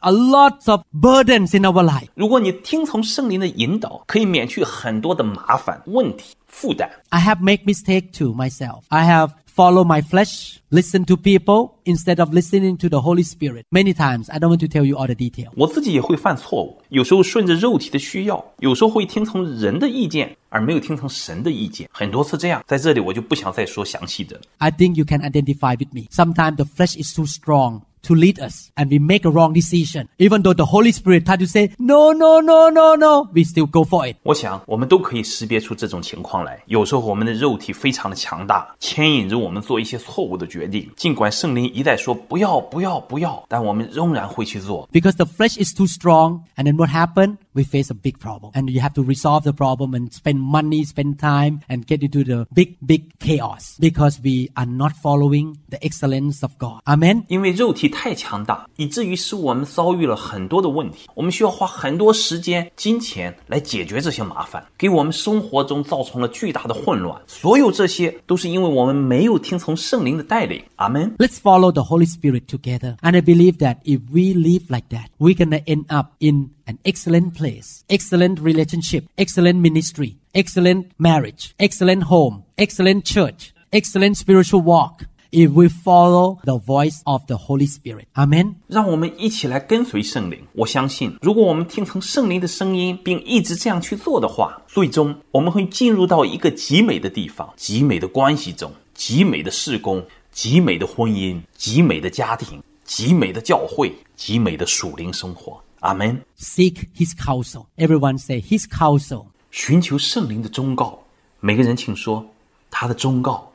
a lot of burdens in our life. 如果你听从圣灵的引导，可以免去很多的麻烦、问题、负担。 I have made mistake too myself. I have followed my flesh, listened to people instead of listening to the Holy Spirit. Many times, I don't want to tell you all the detail. 我自己也会犯错误，有时候顺着肉体的需要，有时候会听从人的意见，而没有听从神的意见。很多次这样，在这里我就不想再说详细的了。 I think you can identify with me. Sometimes the flesh is too strong to lead us and we make a wrong decision. Even though the Holy Spirit try to say, no, no, no, no, no, we still go for it. 我想我们都可以识别出这种情况来。有时候我们的肉体非常的强大，牵引着我们做一些错误的决定。尽管圣灵一再说不要、不要、不要，但我们仍然会去做。 Because the flesh is too strong. And then what happened? We face a big problem. And you have to resolve the problem and spend money, spend time, and get into the big, big chaos. Because we are not following the excellence of God. Amen. 因为肉体 太强大，以至于使我们遭遇了很多的问题。我们需要花很多时间、金钱来解决这些麻烦，给我们生活中造成了巨大的混乱。所有这些都是因为我们没有听从圣灵的带领。阿门。 Let's follow the Holy Spirit together. And I believe that if we live like that, we're gonna end up in an excellent place, excellent relationship, excellent ministry, excellent marriage, excellent home, excellent church, excellent spiritual walk. If we follow the voice of the Holy Spirit. Amen. 让我们一起来跟随圣灵。我相信，如果我们听从圣灵的声音，并一直这样去做的话，最终我们会进入到一个极美的地方、极美的关系中、极美的事工、极美的婚姻、极美的家庭、极美的教会、极美的属灵生活。Amen。Seek His counsel. Everyone say His counsel. 寻求圣灵的忠告，每个人请说他的忠告。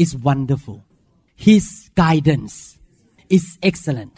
is wonderful. His guidance is excellent.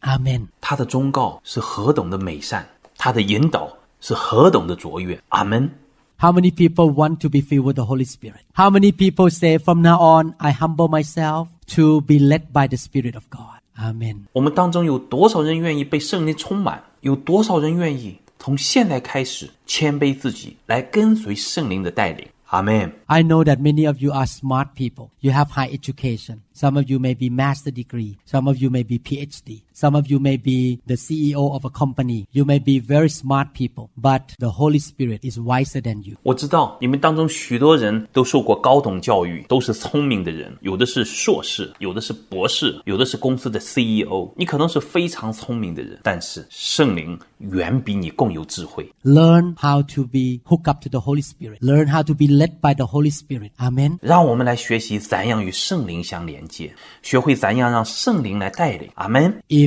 Amen. 他的忠告是何等的美善，他的引导是何等的卓越。阿门。 How many people want to be filled with the Holy Spirit? How many people say, from now on, I humble myself to be led by the Spirit of God? Amen. 我们当中有多少人愿意被圣灵充满？有多少人愿意从现在开始谦卑自己，来跟随圣灵的带领？ 阿门。I know that many of you are smart people. You have high education. Some of you may be master degree. Some of you may be PhD. Some of you may be the CEO of a company. You may be very smart people, but the Holy Spirit is wiser than you. 我知道你们当中许多人都受过高等教育，都是聪明的人，有的是硕士，有的是博士，有的是公司的 CEO。你可能是非常聪明的人，但是圣灵远比你更有智慧。 Learn how to be hooked up to the Holy Spirit. Learn how to be led by the Holy Spirit. Amen. 让我们来学习怎样与圣灵相连接，学会怎样让圣灵来带领。阿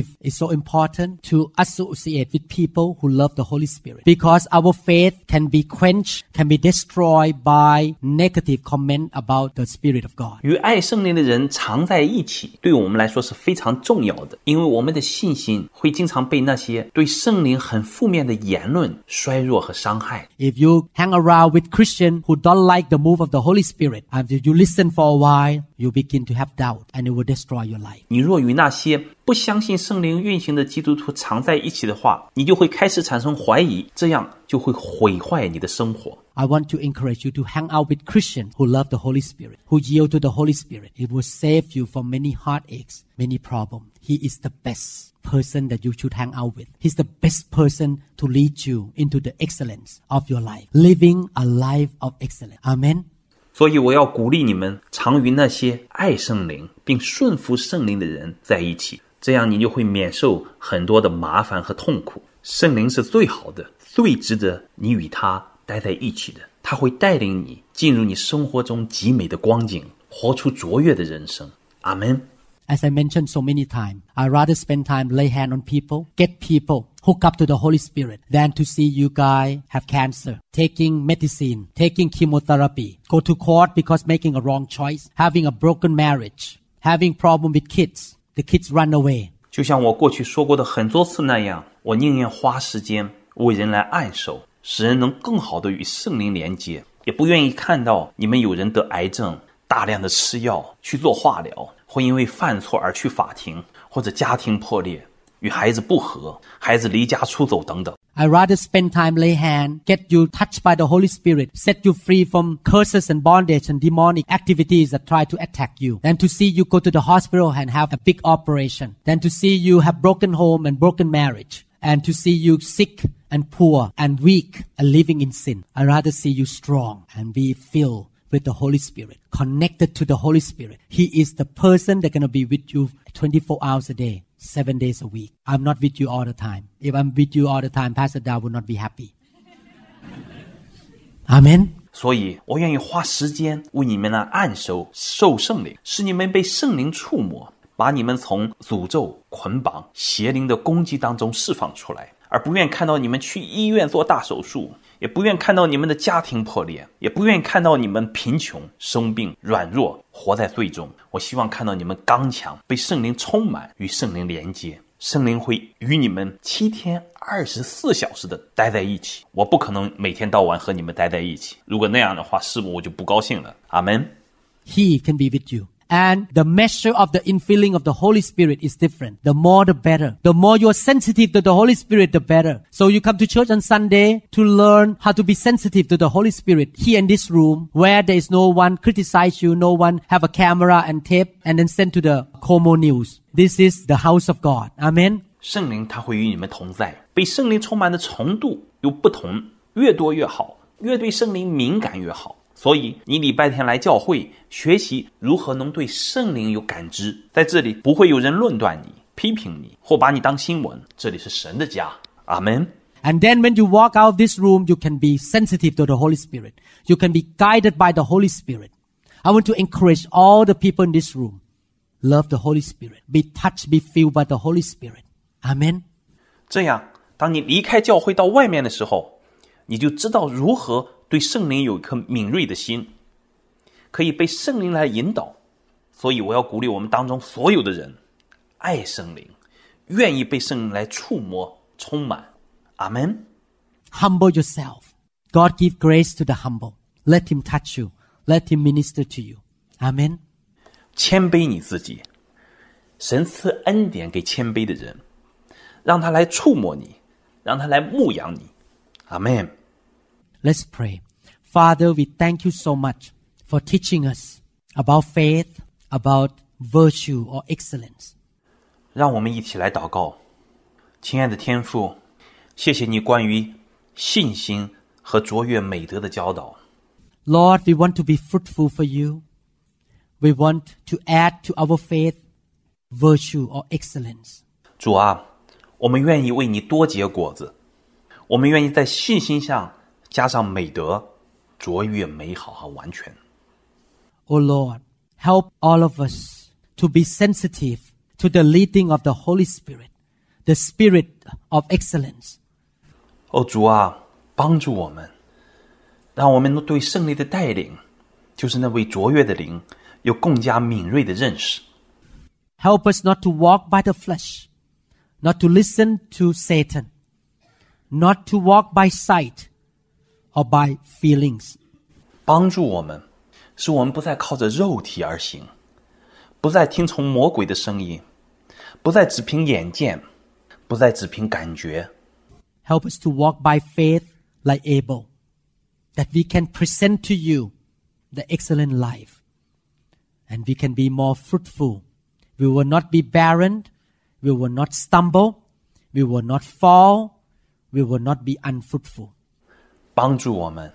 门。 If it's so important to associate with people who love the Holy Spirit, because our faith can be quenched, can be destroyed by negative comment about the Spirit of God. 与爱圣灵的人常在一起，对我们来说是非常重要的，因为我们的信心会经常被那些对圣灵很负面的言论衰弱和伤害。 If you hang around with Christians who don't don't like the move of the Holy Spirit, after you listen for a while, you begin to have doubt and it will destroy your life. 你若与那些不相信圣灵运行的基督徒常在一起的话，你就会开始产生怀疑，这样就会毁坏你的生活。 I want to encourage you to hang out with Christians who love the Holy Spirit, who yield to the Holy Spirit. It will save you from many heartaches, many problems. He is the best person that you should hang out with. He's the best person to lead you into the excellence of your life, living a life of excellence. Amen. 所以我要鼓励你们，常与那些爱圣灵并顺服圣灵的人在一起，这样你就会免受很多的麻烦和痛苦。圣灵是最好的，最值得你与他待在一起的。他会带领你进入你生活中极美的光景，活出卓越的人生。阿门。As I mentioned so many times, I rather spend time lay hand on people, get people hook up to the Holy Spirit than to see you guys have cancer, taking medicine, taking chemotherapy, go to court because making a wrong choice, having a broken marriage, having problem with kids, the kids run away. 就像我过去说过的很多次那样，我宁愿花时间为人来按手，使人能更好的与圣灵连接，也不愿意看到你们有人得癌症，大量的吃药去做化疗， 会因为犯错而去法庭，或者家庭破裂，与孩子不和，孩子离家出走等等。 I rather spend time lay hand, get you touched by the Holy Spirit, set you free from curses and bondage and demonic activities that try to attack you, than to see you go to the hospital and have a big operation, than to see you have broken home and broken marriage, and to see you sick and poor and weak and living in sin. I rather see you strong and be filled with the Holy Spirit, connected to the Holy Spirit. He is the person that's going to be with you 24 hours a day, seven days a week. I'm not with you all the time. If I'm with you all the time, Pastor Da would not be happy. <laughs> Amen. 所以，我愿意花时间为你们那按手受圣灵，使你们被圣灵触摸，把你们从诅咒、捆绑、邪灵的攻击当中释放出来，而不愿看到你们去医院做大手术。也不愿看到你们的家庭破裂，也不愿意看到你们贫穷、生病、软弱，活在罪中。我希望看到你们刚强，被圣灵充满，与圣灵连接。圣灵会与你们七天二十四小时的待在一起。我不可能每天到晚和你们待在一起，如果那样的话，师母我就不高兴了。阿门。He can be with you. and the measure of the infilling of the Holy Spirit is different. The more, the better. The more you're sensitive to the Holy Spirit, the better. So you come to church on Sunday to learn how to be sensitive to the Holy Spirit here in this room where there is no one criticize you, no one have a camera and tape and then send to the KOMO News. This is the house of God. Amen. 圣灵他会与你们同在，被圣灵充满的程度有不同，越多越好，越对圣灵敏感越好。所以你礼拜天来教会学习如何能对圣灵有感知，在这里不会有人论断你、批评你或把你当新闻，这里是神的家。阿门。 And then when you walk out of this room, you can be sensitive to the Holy Spirit. You can be guided by the Holy Spirit. I want to encourage all the people in this room. Love the Holy Spirit. Be touched, be filled by the Holy Spirit. Amen. 这样，当你离开教会到外面的时候，你就知道如何 对圣灵有一颗敏锐的心，可以被圣灵来引导。所以，我要鼓励我们当中所有的人，爱圣灵，愿意被圣灵来触摸、充满。阿门。Humble yourself. God give grace to the humble. Let Him touch you. Let Him minister to you. Amen. 谦卑你自己，神赐恩典给谦卑的人，让他来触摸你，让他来牧养你。阿门。Let's pray. Father, we thank you so much for teaching us about faith, about virtue or excellence. 让我们一起来祷告，亲爱的天父，谢谢你关于信心和卓越美德的教导。 Lord, we want to be fruitful for you. We want to add to our faith virtue or excellence. 主啊，我们愿意为你多结果子，我们愿意在信心上 加上美德，卓越美好和完全。 O Lord, help all of us to be sensitive to the leading of the Holy Spirit, the Spirit of excellence. 哦，主啊，帮助我们，让我们能对胜利的带领，就是那位卓越的灵，有更加敏锐的认识。 Help us not to walk by the flesh, not to listen to Satan, not to walk by sight or by feelings, 帮助我们，使我们不再靠着肉体而行，不再听从魔鬼的声音，不再只凭眼见，不再只凭感觉。 Help us to walk by faith like Abel, that we can present to you the excellent life and we can be more fruitful. We will not be barren, we will not stumble, we will not fall, we will not be unfruitful. 帮助我们，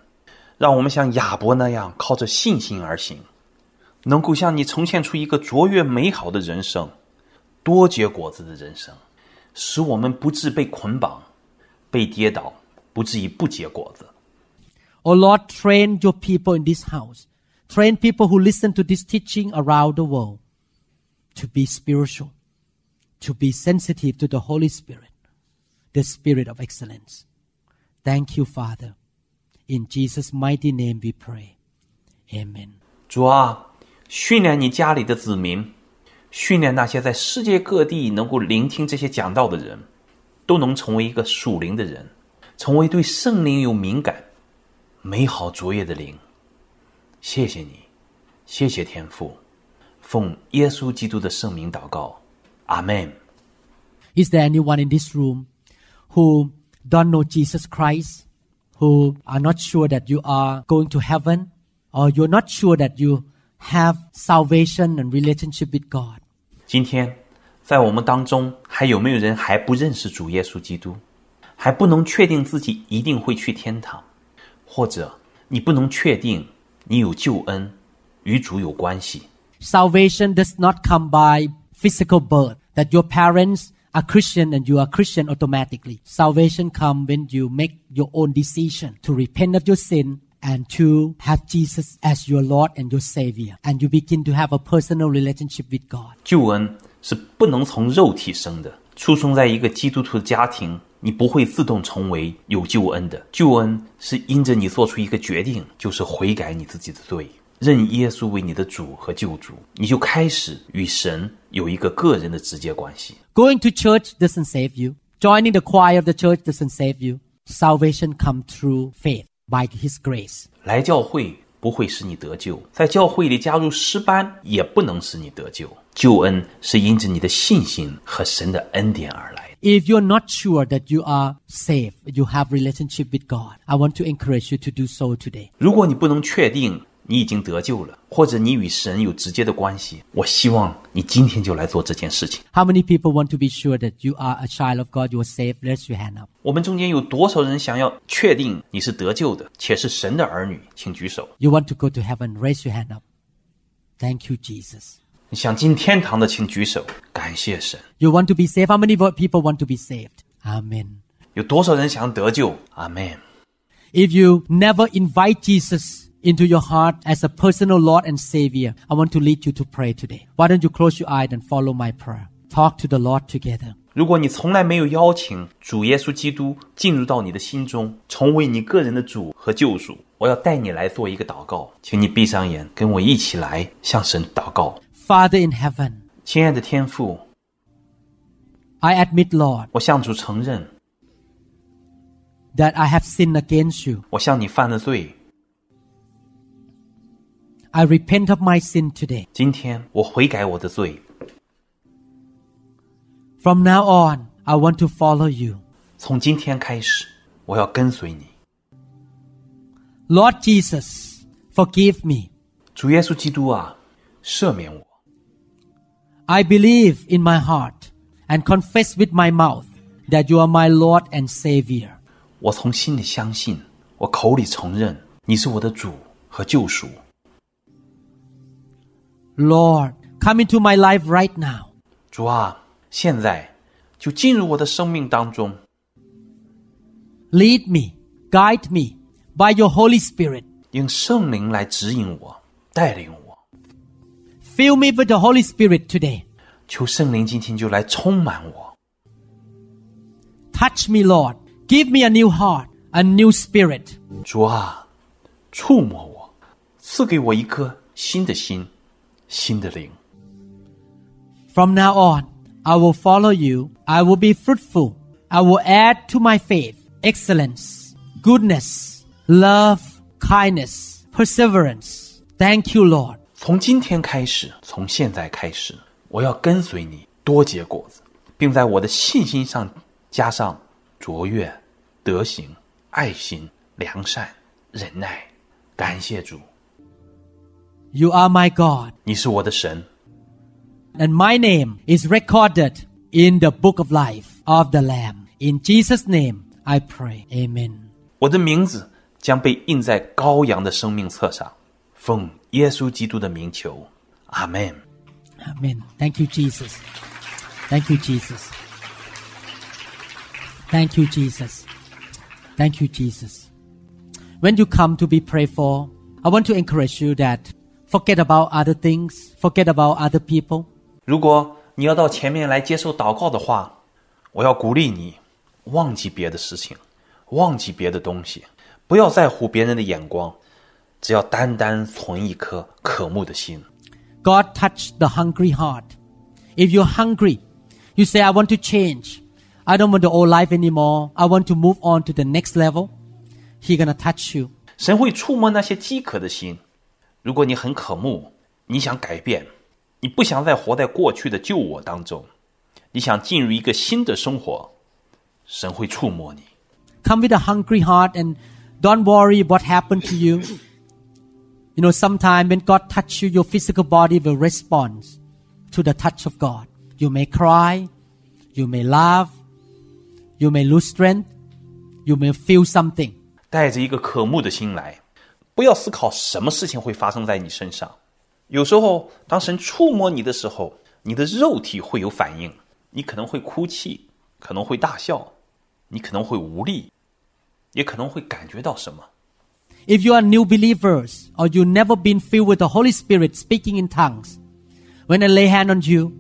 让我们像亚伯那样靠着信心而行，能够向你呈现出一个卓越美好的人生，多结果子的人生，使我们不致被捆绑、被跌倒，不至于不结果子。 Oh Lord, train your people in this house. Train people who listen to this teaching around the world to be spiritual, to be sensitive to the Holy Spirit, the Spirit of excellence. Thank you, Father. In Jesus' mighty name we pray. Amen. 主啊，训练你家里的子民，训练那些在世界各地能够聆听这些讲道的人，都能成为一个属灵的人，成为对圣灵有敏感、美好卓越的灵。谢谢你，谢谢天父，奉耶稣基督的圣名祷告，阿门。Is there anyone in this room who don't know Jesus Christ, who are not sure that you are going to heaven, or you're not sure that you have salvation and relationship with God? 今天，在我们当中还有没有人还不认识主耶稣基督，还不能确定自己一定会去天堂，或者你不能确定你有救恩，与主有关系？ Salvation does not come by physical birth, that your parents are Christian and you are Christian automatically. Salvation comes when you make your own decision to repent of your sin and to have Jesus as your Lord and your Savior. And you begin to have a personal relationship with God. 救恩是不能从肉体生的。出生在一个基督徒的家庭，你不会自动成为有救恩的。救恩是因着你做出一个决定，就是悔改你自己的罪，认耶稣为你的主和救主，你就开始与神 有一个个人的直接关系。 Going to church doesn't save you. Joining the choir of the church doesn't save you. Salvation comes through faith by His grace. 来教会不会使你得救，在教会里加入诗班也不能使你得救。救恩是因着你的信心和神的恩典而来的。 If you're not sure that you are saved, you have relationship with God, I want to encourage you to do so today. 如果你不能确定 你已经得救了，或者你与神有直接的关系，我希望你今天就来做这件事情。 How many people want to be sure that you are a child of God, you are saved? Raise your hand up. 我们中间有多少人想要确定你是得救的，且是神的儿女？请举手。 You want to go to heaven? Raise your hand up. Thank you, Jesus. 你想进天堂的，请举手。感谢神。 You want to be saved? How many vo- people want to be saved? Amen. 有多少人想得救？阿门。 If you never invite Jesus into your heart as a personal Lord and Savior, I want to lead you to pray today. Why don't you close your eyes and follow my prayer? Talk to the Lord together. 如果你从来没有邀请主耶稣基督进入到你的心中，成为你个人的主和救赎，我要带你来做一个祷告，请你闭上眼，跟我一起来向神祷告。 Father in heaven, 亲爱的天父， I admit, Lord, 我向主承认， that I have sinned against you. 我向你犯了罪。 I repent of my sin today. 今天我悔改我的罪， From now on, I want to follow you. 从今天开始，我要跟随你。 Lord Jesus, forgive me. 主耶稣基督啊，赦免我。 I believe in my heart and confess with my mouth that you are my Lord and Savior. 我从心里相信，我口里承认你是我的主和救赎。 Lord, come into my life right now. 主啊，现在就进入我的生命当中， Lead me, guide me by your Holy Spirit. 用圣灵来指引我、带领我。 Fill me with the Holy Spirit today. 求圣灵今天就来充满我， Touch me, Lord. Give me a new heart, a new spirit. 主啊，触摸我，赐给我一颗新的心、 新的灵。 From now on, I will follow you. I will be fruitful. I will add to my faith excellence, goodness, love, kindness, perseverance. Thank you, Lord. 从今天开始，从现在开始，我要跟随你，多结果子，并在我的信心上加上卓越、德行、爱心、良善、忍耐。感谢主， You are my God, 你是我的神， and my name is recorded in the book of life of the Lamb. In Jesus' name, I pray. Amen. 我的名字将被印在羔羊的生命册上。奉耶稣基督的名求，阿门。 Amen. Thank you, Jesus. Thank you, Jesus. Thank you, Jesus. Thank you, Jesus. When you come to be prayed for, I want to encourage you that forget about other things, forget about other people. 如果你要到前面来接受祷告的话，我要鼓励你，忘记别的事情，忘记别的东西，不要在乎别人的眼光，只要单单存一颗渴慕的心。 God touched the hungry heart. If you're hungry, you say, I want to change. I don't want the old life anymore. I want to move on to the next level. He's gonna touch you. 神会触摸那些饥渴的心。 如果你很渴慕，你想改变，你不想再活在过去的旧我当中，你想进入一个新的生活，神会触摸你。 Come with a hungry heart and don't worry what happened to you. You know, sometime when God touch you, your physical body will respond to the touch of God. You may cry, you may laugh, you may lose strength, you may feel something. 带着一个渴慕的心来， 不要思考什么事情会发生在你身上。有时候，当神触摸你的时候，你的肉体会有反应，你可能会哭泣，可能会大笑，你可能会无力，也可能会感觉到什么。 If you are new believers or you never been filled with the Holy Spirit speaking in tongues, when I lay hand on you,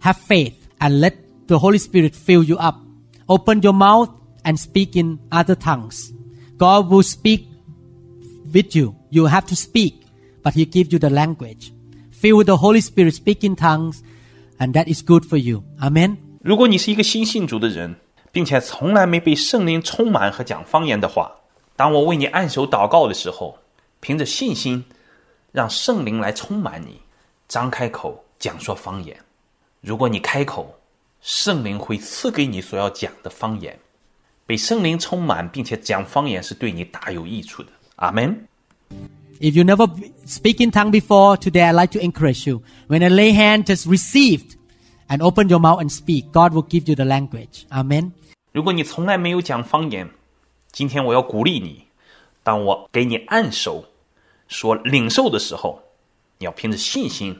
have faith and let the Holy Spirit fill you up. Open your mouth and speak in other tongues. God will speak with you. You have to speak, but He gives you the language. Fill with the Holy Spirit, speak in tongues, and that is good for you. Amen. 如果你是一个新信主的人，并且从来没被圣灵充满和讲方言的话，当我为你按手祷告的时候，凭着信心，让圣灵来充满你，张开口讲说方言。如果你开口，圣灵会赐给你所要讲的方言。被圣灵充满并且讲方言是对你大有益处的。阿门。 If you never b- speak in tongue before, today I'd like to encourage you. When I lay hand, just receive and open your mouth and speak. God will give you the language. Amen. 如果你从来没有讲方言，今天我要鼓励你，当我给你按手说领受的时候，你要凭着信心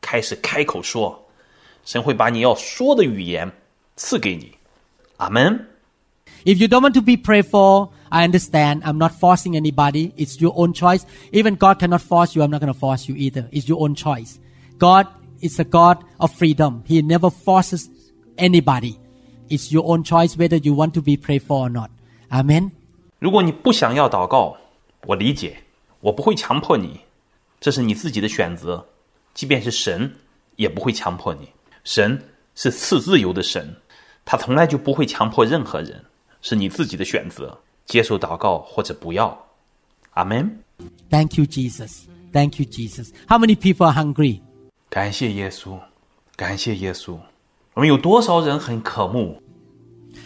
开始开口说，神会把你要说的语言赐给你。阿门。 If you don't want to be prayed for, I understand. I'm not forcing anybody. It's your own choice. Even God cannot force you. I'm not going to force you either. It's your own choice. God is a God of freedom. He never forces anybody. It's your own choice whether you want to be prayed for or not. Amen. 如果你不想要祷告，我理解，我不会强迫你，这是你自己的选择。即便是神，也不会强迫你。神是赐自由的神，他从来就不会强迫任何人，是你自己的选择， 接受祷告或者不要。阿门。 Thank you, Jesus. Thank you, Jesus. How many people are hungry? 感谢耶稣，感谢耶稣。我们有多少人很渴慕？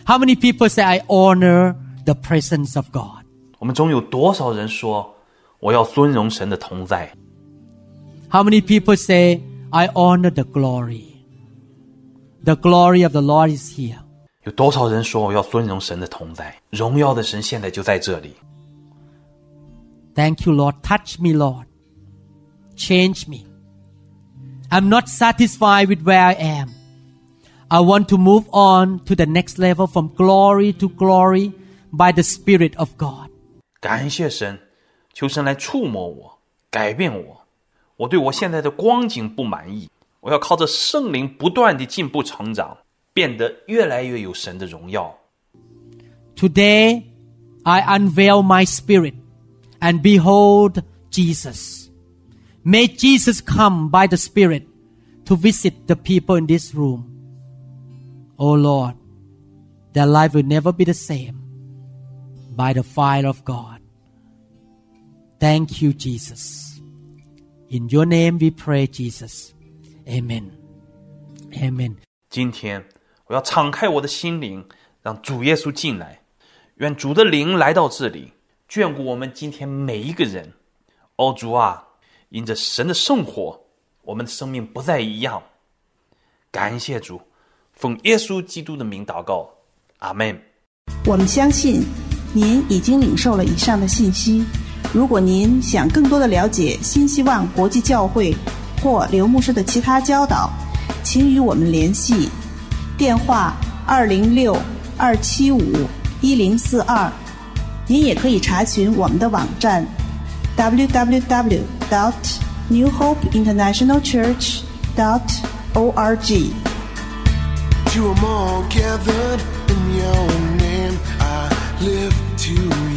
How many people say, I honor the presence of God? 我们中有多少人说我要尊荣神的同在？ How many people say, I honor the glory? The glory of the Lord is here. 有多少人说我要尊荣神的同在？荣耀的神现在就在这里。 Thank you, Lord. Touch me, Lord. Change me. I'm not satisfied with where I am. I want to move on to the next level from glory to glory by the Spirit of God. 感谢神，求神来触摸我，改变我。我对我现在的光景不满意，我要靠着圣灵不断地进步成长， 变得越来越有神的荣耀。 Today, I unveil my spirit and behold Jesus. May Jesus come by the Spirit to visit the people in this room. Oh Lord, their life will never be the same by the fire of God. Thank you, Jesus. In your name we pray, Jesus. Amen. Amen. 今天 我要敞开我的心灵，让主耶稣进来。愿主的灵来到这里，眷顾我们今天每一个人。哦，主啊，因着神的圣火，我们的生命不再一样。感谢主，奉耶稣基督的名祷告，阿门。我们相信您已经领受了以上的信息。如果您想更多的了解新希望国际教会或刘牧师的其他教导，请与我们联系，电话二零六二七五一零四二。您也可以查询我们的网站 www. dot newhopeinternationalchurch. dot org。You are all gathered in your name. I live to